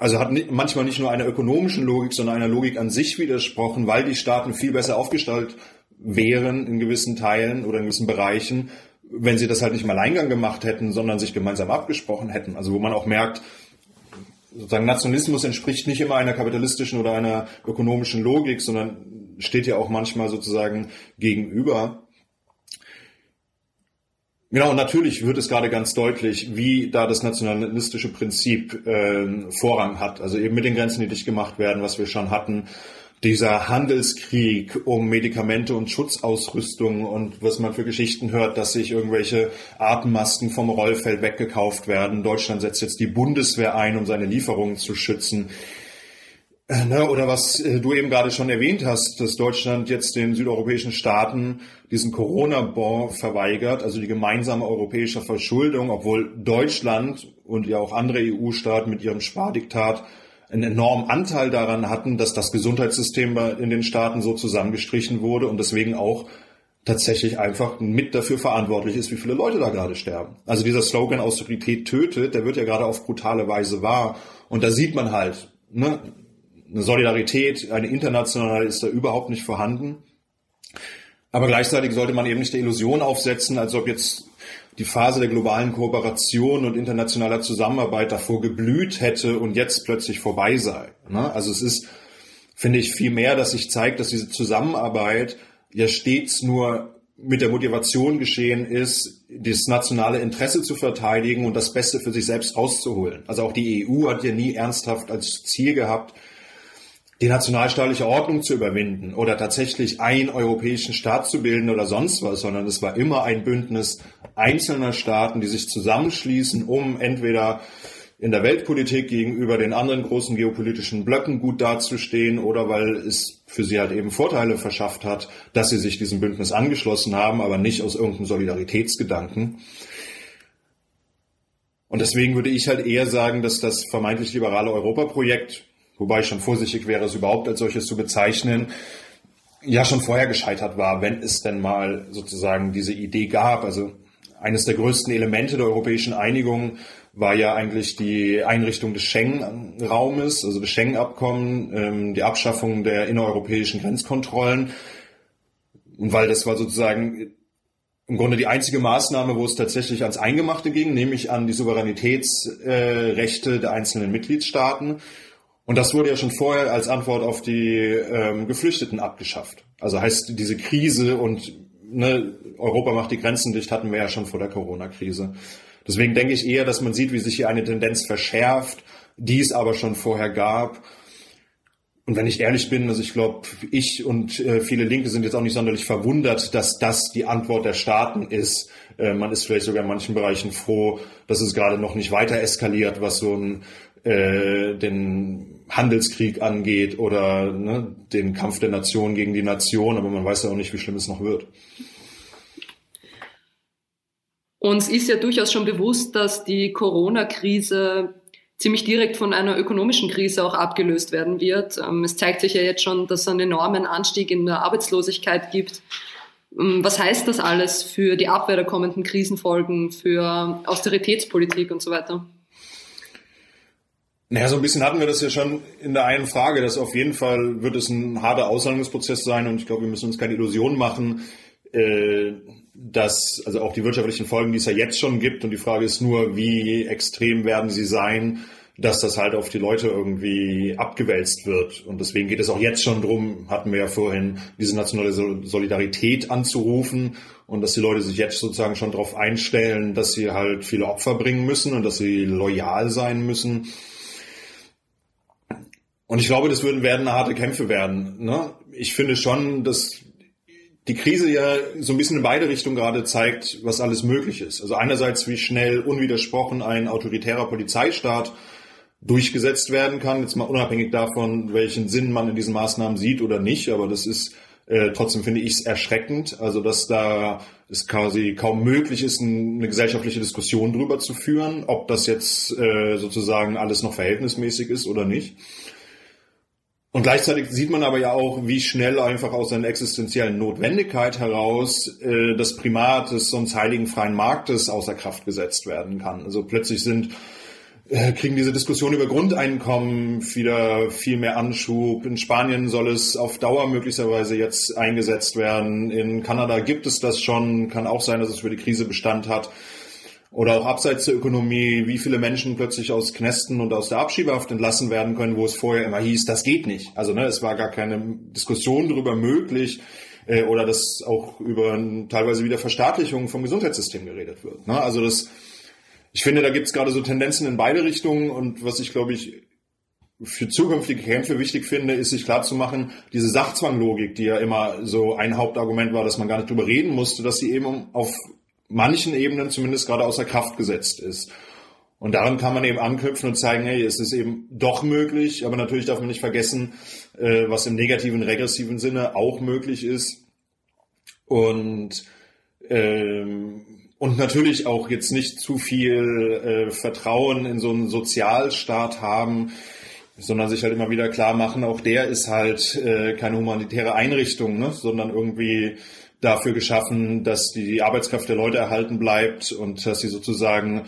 also hat manchmal nicht nur einer ökonomischen Logik, sondern einer Logik an sich widersprochen, weil die Staaten viel besser aufgestellt wären in gewissen Teilen oder in gewissen Bereichen, wenn sie das halt nicht im Alleingang gemacht hätten, sondern sich gemeinsam abgesprochen hätten. Also wo man auch merkt, sozusagen Nationalismus entspricht nicht immer einer kapitalistischen oder einer ökonomischen Logik, sondern steht ja auch manchmal sozusagen gegenüber. Genau, und natürlich wird es gerade ganz deutlich, wie da das nationalistische Prinzip äh, Vorrang hat. Also eben mit den Grenzen, die dicht gemacht werden, was wir schon hatten, dieser Handelskrieg um Medikamente und Schutzausrüstung und was man für Geschichten hört, dass sich irgendwelche Atemmasken vom Rollfeld weggekauft werden. Deutschland setzt jetzt die Bundeswehr ein, um seine Lieferungen zu schützen. Äh, ne, oder was äh, du eben gerade schon erwähnt hast, dass Deutschland jetzt den südeuropäischen Staaten diesen Corona-Bon verweigert, also die gemeinsame europäische Verschuldung, obwohl Deutschland und ja auch andere EU-Staaten mit ihrem Spardiktat einen enormen Anteil daran hatten, dass das Gesundheitssystem in den Staaten so zusammengestrichen wurde und deswegen auch tatsächlich einfach mit dafür verantwortlich ist, wie viele Leute da gerade sterben. Also dieser Slogan Austerität tötet, der wird ja gerade auf brutale Weise wahr. Und da sieht man halt, ne, eine Solidarität, eine internationale ist da überhaupt nicht vorhanden. Aber gleichzeitig sollte man eben nicht die Illusion aufsetzen, als ob jetzt die Phase der globalen Kooperation und internationaler Zusammenarbeit davor geblüht hätte und jetzt plötzlich vorbei sei. Ne? Also es ist, finde ich, viel mehr, dass sich zeigt, dass diese Zusammenarbeit ja stets nur mit der Motivation geschehen ist, das nationale Interesse zu verteidigen und das Beste für sich selbst rauszuholen. Also auch die EU hat ja nie ernsthaft als Ziel gehabt, die nationalstaatliche Ordnung zu überwinden oder tatsächlich einen europäischen Staat zu bilden oder sonst was, sondern es war immer ein Bündnis einzelner Staaten, die sich zusammenschließen, um entweder in der Weltpolitik gegenüber den anderen großen geopolitischen Blöcken gut dazustehen oder weil es für sie halt eben Vorteile verschafft hat, dass sie sich diesem Bündnis angeschlossen haben, aber nicht aus irgendeinem Solidaritätsgedanken. Und deswegen würde ich halt eher sagen, dass das vermeintlich liberale Europaprojekt, wobei ich schon vorsichtig wäre, es überhaupt als solches zu bezeichnen, ja schon vorher gescheitert war, wenn es denn mal sozusagen diese Idee gab. Also eines der größten Elemente der europäischen Einigung war ja eigentlich die Einrichtung des Schengen-Raumes, also das Schengen-Abkommen, ähm, die Abschaffung der innereuropäischen Grenzkontrollen. Und weil das war sozusagen im Grunde die einzige Maßnahme, wo es tatsächlich ans Eingemachte ging, nämlich an die Souveränitätsrechte der einzelnen Mitgliedstaaten. Und das wurde ja schon vorher als Antwort auf die ähm, Geflüchteten abgeschafft. Also heißt diese Krise und ne, Europa macht die Grenzen dicht, hatten wir ja schon vor der Corona-Krise. Deswegen denke ich eher, dass man sieht, wie sich hier eine Tendenz verschärft, die es aber schon vorher gab. Und wenn ich ehrlich bin, also ich glaube, ich und äh, viele Linke sind jetzt auch nicht sonderlich verwundert, dass das die Antwort der Staaten ist. Äh, man ist vielleicht sogar in manchen Bereichen froh, dass es gerade noch nicht weiter eskaliert, was so ein, äh, den Handelskrieg angeht oder ne, den Kampf der Nation gegen die Nation. Aber man weiß ja auch nicht, wie schlimm es noch wird. Uns ist ja durchaus schon bewusst, dass die Corona-Krise ziemlich direkt von einer ökonomischen Krise auch abgelöst werden wird. Ähm, es zeigt sich ja jetzt schon, dass es einen enormen Anstieg in der Arbeitslosigkeit gibt. Ähm, was heißt das alles für die Abwehr der kommenden Krisenfolgen, für Austeritätspolitik und so weiter? Naja, so ein bisschen hatten wir das ja schon in der einen Frage, dass auf jeden Fall wird es ein harter Aushandlungsprozess sein und ich glaube, wir müssen uns keine Illusionen machen. Äh, dass, also auch die wirtschaftlichen Folgen, die es ja jetzt schon gibt, und die Frage ist nur, wie extrem werden sie sein, dass das halt auf die Leute irgendwie abgewälzt wird. Und deswegen geht es auch jetzt schon drum, hatten wir ja vorhin, diese nationale Solidarität anzurufen und dass die Leute sich jetzt sozusagen schon darauf einstellen, dass sie halt viele Opfer bringen müssen und dass sie loyal sein müssen. Und ich glaube, das würden, werden harte Kämpfe werden. Ne? Ich finde schon, dass die Krise ja so ein bisschen in beide Richtungen gerade zeigt, was alles möglich ist. Also einerseits, wie schnell unwidersprochen ein autoritärer Polizeistaat durchgesetzt werden kann, jetzt mal unabhängig davon, welchen Sinn man in diesen Maßnahmen sieht oder nicht, aber das ist äh, trotzdem finde ich es erschreckend, also dass da es quasi kaum möglich ist, eine gesellschaftliche Diskussion drüber zu führen, ob das jetzt äh, sozusagen alles noch verhältnismäßig ist oder nicht. Und gleichzeitig sieht man aber ja auch, wie schnell einfach aus einer existenziellen Notwendigkeit heraus äh, das Primat des sonst heiligen freien Marktes außer Kraft gesetzt werden kann. Also plötzlich sind äh, kriegen diese Diskussionen über Grundeinkommen wieder viel mehr Anschub. In Spanien soll es auf Dauer möglicherweise jetzt eingesetzt werden. In Kanada gibt es das schon. Kann auch sein, dass es für die Krise Bestand hat. Oder auch abseits der Ökonomie, wie viele Menschen plötzlich aus Knästen und aus der Abschiebehaft entlassen werden können, wo es vorher immer hieß, das geht nicht. Also ne, es war gar keine Diskussion darüber möglich äh, oder dass auch über teilweise wieder Verstaatlichung vom Gesundheitssystem geredet wird. Ne? Also das, ich finde, da gibt es gerade so Tendenzen in beide Richtungen und was ich glaube ich für zukünftige Kämpfe wichtig finde, ist sich klarzumachen, diese Sachzwanglogik, die ja immer so ein Hauptargument war, dass man gar nicht drüber reden musste, dass sie eben auf manchen Ebenen zumindest gerade außer Kraft gesetzt ist. Und daran kann man eben anknüpfen und zeigen, hey, es ist eben doch möglich, aber natürlich darf man nicht vergessen, äh, was im negativen, regressiven Sinne auch möglich ist. Und, ähm, und natürlich auch jetzt nicht zu viel äh, Vertrauen in so einen Sozialstaat haben, sondern sich halt immer wieder klar machen, auch der ist halt äh, keine humanitäre Einrichtung, ne, sondern irgendwie dafür geschaffen, dass die Arbeitskraft der Leute erhalten bleibt und dass sie sozusagen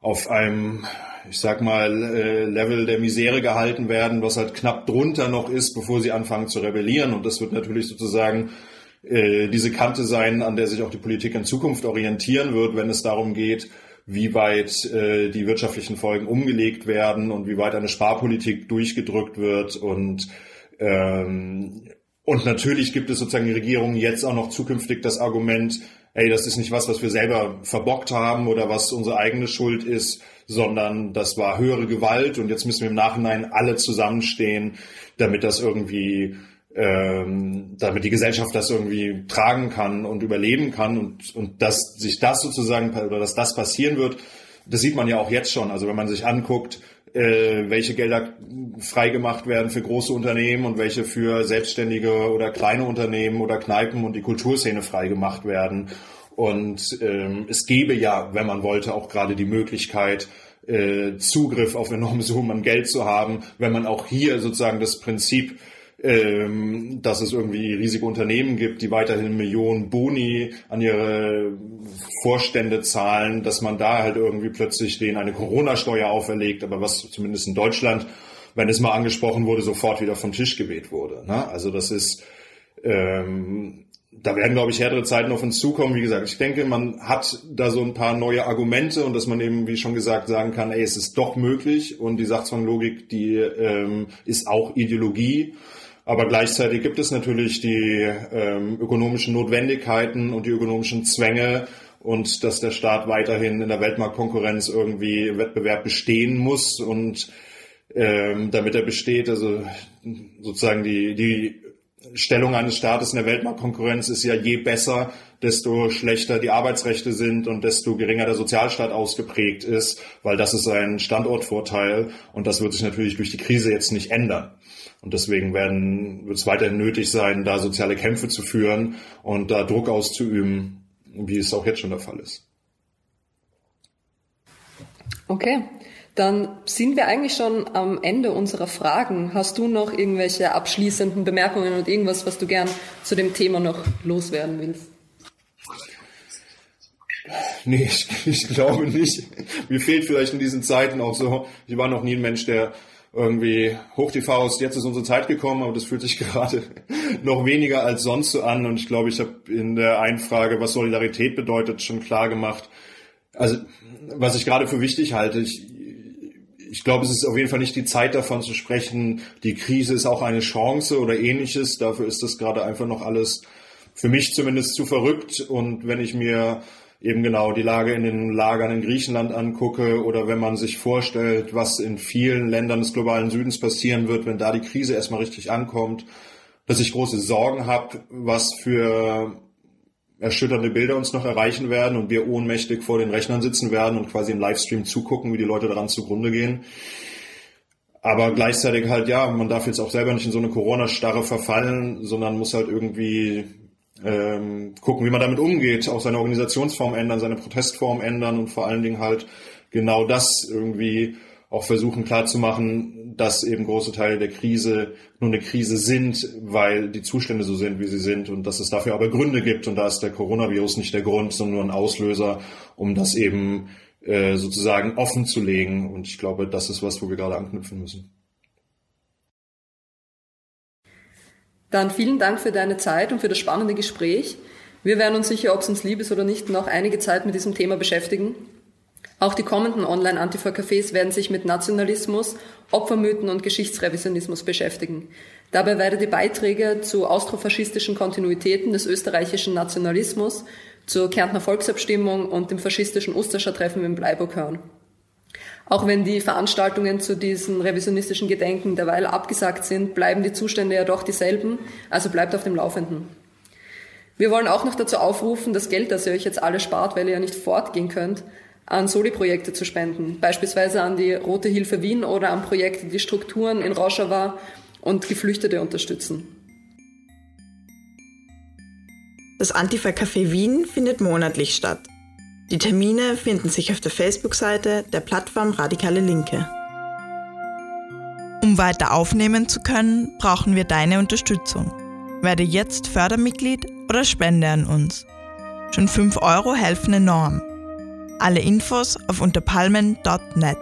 auf einem, ich sag mal, äh, Level der Misere gehalten werden, was halt knapp drunter noch ist, bevor sie anfangen zu rebellieren. Und das wird natürlich sozusagen äh, diese Kante sein, an der sich auch die Politik in Zukunft orientieren wird, wenn es darum geht, wie weit äh, die wirtschaftlichen Folgen umgelegt werden und wie weit eine Sparpolitik durchgedrückt wird und ähm, und natürlich gibt es sozusagen die Regierung jetzt auch noch zukünftig das Argument, ey, das ist nicht was, was wir selber verbockt haben oder was unsere eigene Schuld ist, sondern das war höhere Gewalt und jetzt müssen wir im Nachhinein alle zusammenstehen, damit das irgendwie, ähm, damit die Gesellschaft das irgendwie tragen kann und überleben kann und, und dass sich das sozusagen oder dass das passieren wird, das sieht man ja auch jetzt schon. Also wenn man sich anguckt, äh, welche Gelder freigemacht werden für große Unternehmen und welche für selbstständige oder kleine Unternehmen oder Kneipen und die Kulturszene freigemacht werden. Und ähm, es gäbe ja, wenn man wollte, auch gerade die Möglichkeit, äh, Zugriff auf enorme Summen an Geld zu haben, wenn man auch hier sozusagen das Prinzip ähm, dass es irgendwie riesige Unternehmen gibt, die weiterhin Millionen Boni an ihre Vorstände zahlen, dass man da halt irgendwie plötzlich denen eine Corona-Steuer auferlegt, aber was zumindest in Deutschland, wenn es mal angesprochen wurde, sofort wieder vom Tisch geweht wurde. Ne? Also das ist ähm, da werden, glaube ich, härtere Zeiten auf uns zukommen. Wie gesagt, ich denke, man hat da so ein paar neue Argumente und dass man eben, wie schon gesagt, sagen kann, ey, es ist doch möglich und die Sachzwanglogik, die ähm, ist auch Ideologie. Aber gleichzeitig gibt es natürlich die ähm, ökonomischen Notwendigkeiten und die ökonomischen Zwänge und dass der Staat weiterhin in der Weltmarktkonkurrenz irgendwie Wettbewerb bestehen muss und ähm, damit er besteht, also sozusagen die, die Stellung eines Staates in der Weltmarktkonkurrenz ist ja je besser, desto schlechter die Arbeitsrechte sind und desto geringer der Sozialstaat ausgeprägt ist, weil das ist ein Standortvorteil und das wird sich natürlich durch die Krise jetzt nicht ändern. Und deswegen werden, wird es weiterhin nötig sein, da soziale Kämpfe zu führen und da Druck auszuüben, wie es auch jetzt schon der Fall ist. Okay, dann sind wir eigentlich schon am Ende unserer Fragen. Hast du noch irgendwelche abschließenden Bemerkungen und irgendwas, was du gern zu dem Thema noch loswerden willst? Nee, ich, ich glaube nicht. Mir fehlt vielleicht in diesen Zeiten auch so, ich war noch nie ein Mensch, der irgendwie hoch die Faust, jetzt ist unsere Zeit gekommen, aber das fühlt sich gerade noch weniger als sonst so an. Und ich glaube, ich habe in der Einfrage, was Solidarität bedeutet, schon klar gemacht. Also, was ich gerade für wichtig halte, ich, ich glaube, es ist auf jeden Fall nicht die Zeit davon zu sprechen, die Krise ist auch eine Chance oder ähnliches. Dafür ist das gerade einfach noch alles für mich zumindest zu verrückt. Und wenn ich mir eben genau die Lage in den Lagern in Griechenland angucke oder wenn man sich vorstellt, was in vielen Ländern des globalen Südens passieren wird, wenn da die Krise erstmal richtig ankommt, dass ich große Sorgen habe, was für erschütternde Bilder uns noch erreichen werden und wir ohnmächtig vor den Rechnern sitzen werden und quasi im Livestream zugucken, wie die Leute daran zugrunde gehen. Aber gleichzeitig halt, ja, man darf jetzt auch selber nicht in so eine Corona-Starre verfallen, sondern muss halt irgendwie ähm, gucken, wie man damit umgeht, auch seine Organisationsform ändern, seine Protestform ändern und vor allen Dingen halt genau das irgendwie auch versuchen klarzumachen, dass eben große Teile der Krise nur eine Krise sind, weil die Zustände so sind, wie sie sind und dass es dafür aber Gründe gibt und da ist der Coronavirus nicht der Grund, sondern nur ein Auslöser, um das eben äh, sozusagen offen zu legen und ich glaube, das ist was, wo wir gerade anknüpfen müssen. Dann vielen Dank für deine Zeit und für das spannende Gespräch. Wir werden uns sicher, ob es uns lieb ist oder nicht, noch einige Zeit mit diesem Thema beschäftigen. Auch die kommenden Online-Antifa-Cafés werden sich mit Nationalismus, Opfermythen und Geschichtsrevisionismus beschäftigen. Dabei werdet ihr Beiträge zu austrofaschistischen Kontinuitäten des österreichischen Nationalismus, zur Kärntner Volksabstimmung und dem faschistischen Ustascher Treffen in Bleiburg hören. Auch wenn die Veranstaltungen zu diesen revisionistischen Gedenken derweil abgesagt sind, bleiben die Zustände ja doch dieselben, also bleibt auf dem Laufenden. Wir wollen auch noch dazu aufrufen, das Geld, das ihr euch jetzt alle spart, weil ihr ja nicht fortgehen könnt, an Soli-Projekte zu spenden, beispielsweise an die Rote Hilfe Wien oder an Projekte, die Strukturen in Rojava und Geflüchtete unterstützen. Das Antifa-Café Wien findet monatlich statt. Die Termine finden sich auf der Facebook-Seite der Plattform Radikale Linke. Um weiter aufnehmen zu können, brauchen wir deine Unterstützung. Werde jetzt Fördermitglied oder spende an uns. Schon 5 Euro helfen enorm. Alle Infos auf unterpalmen.net.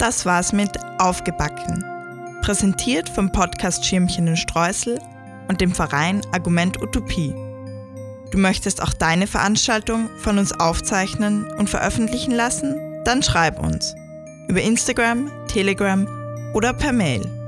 Das war's mit Aufgebacken. Präsentiert vom Podcast Schirmchen und Streusel und dem Verein Argument Utopie. Du möchtest auch deine Veranstaltung von uns aufzeichnen und veröffentlichen lassen? Dann schreib uns über Instagram, Telegram oder per Mail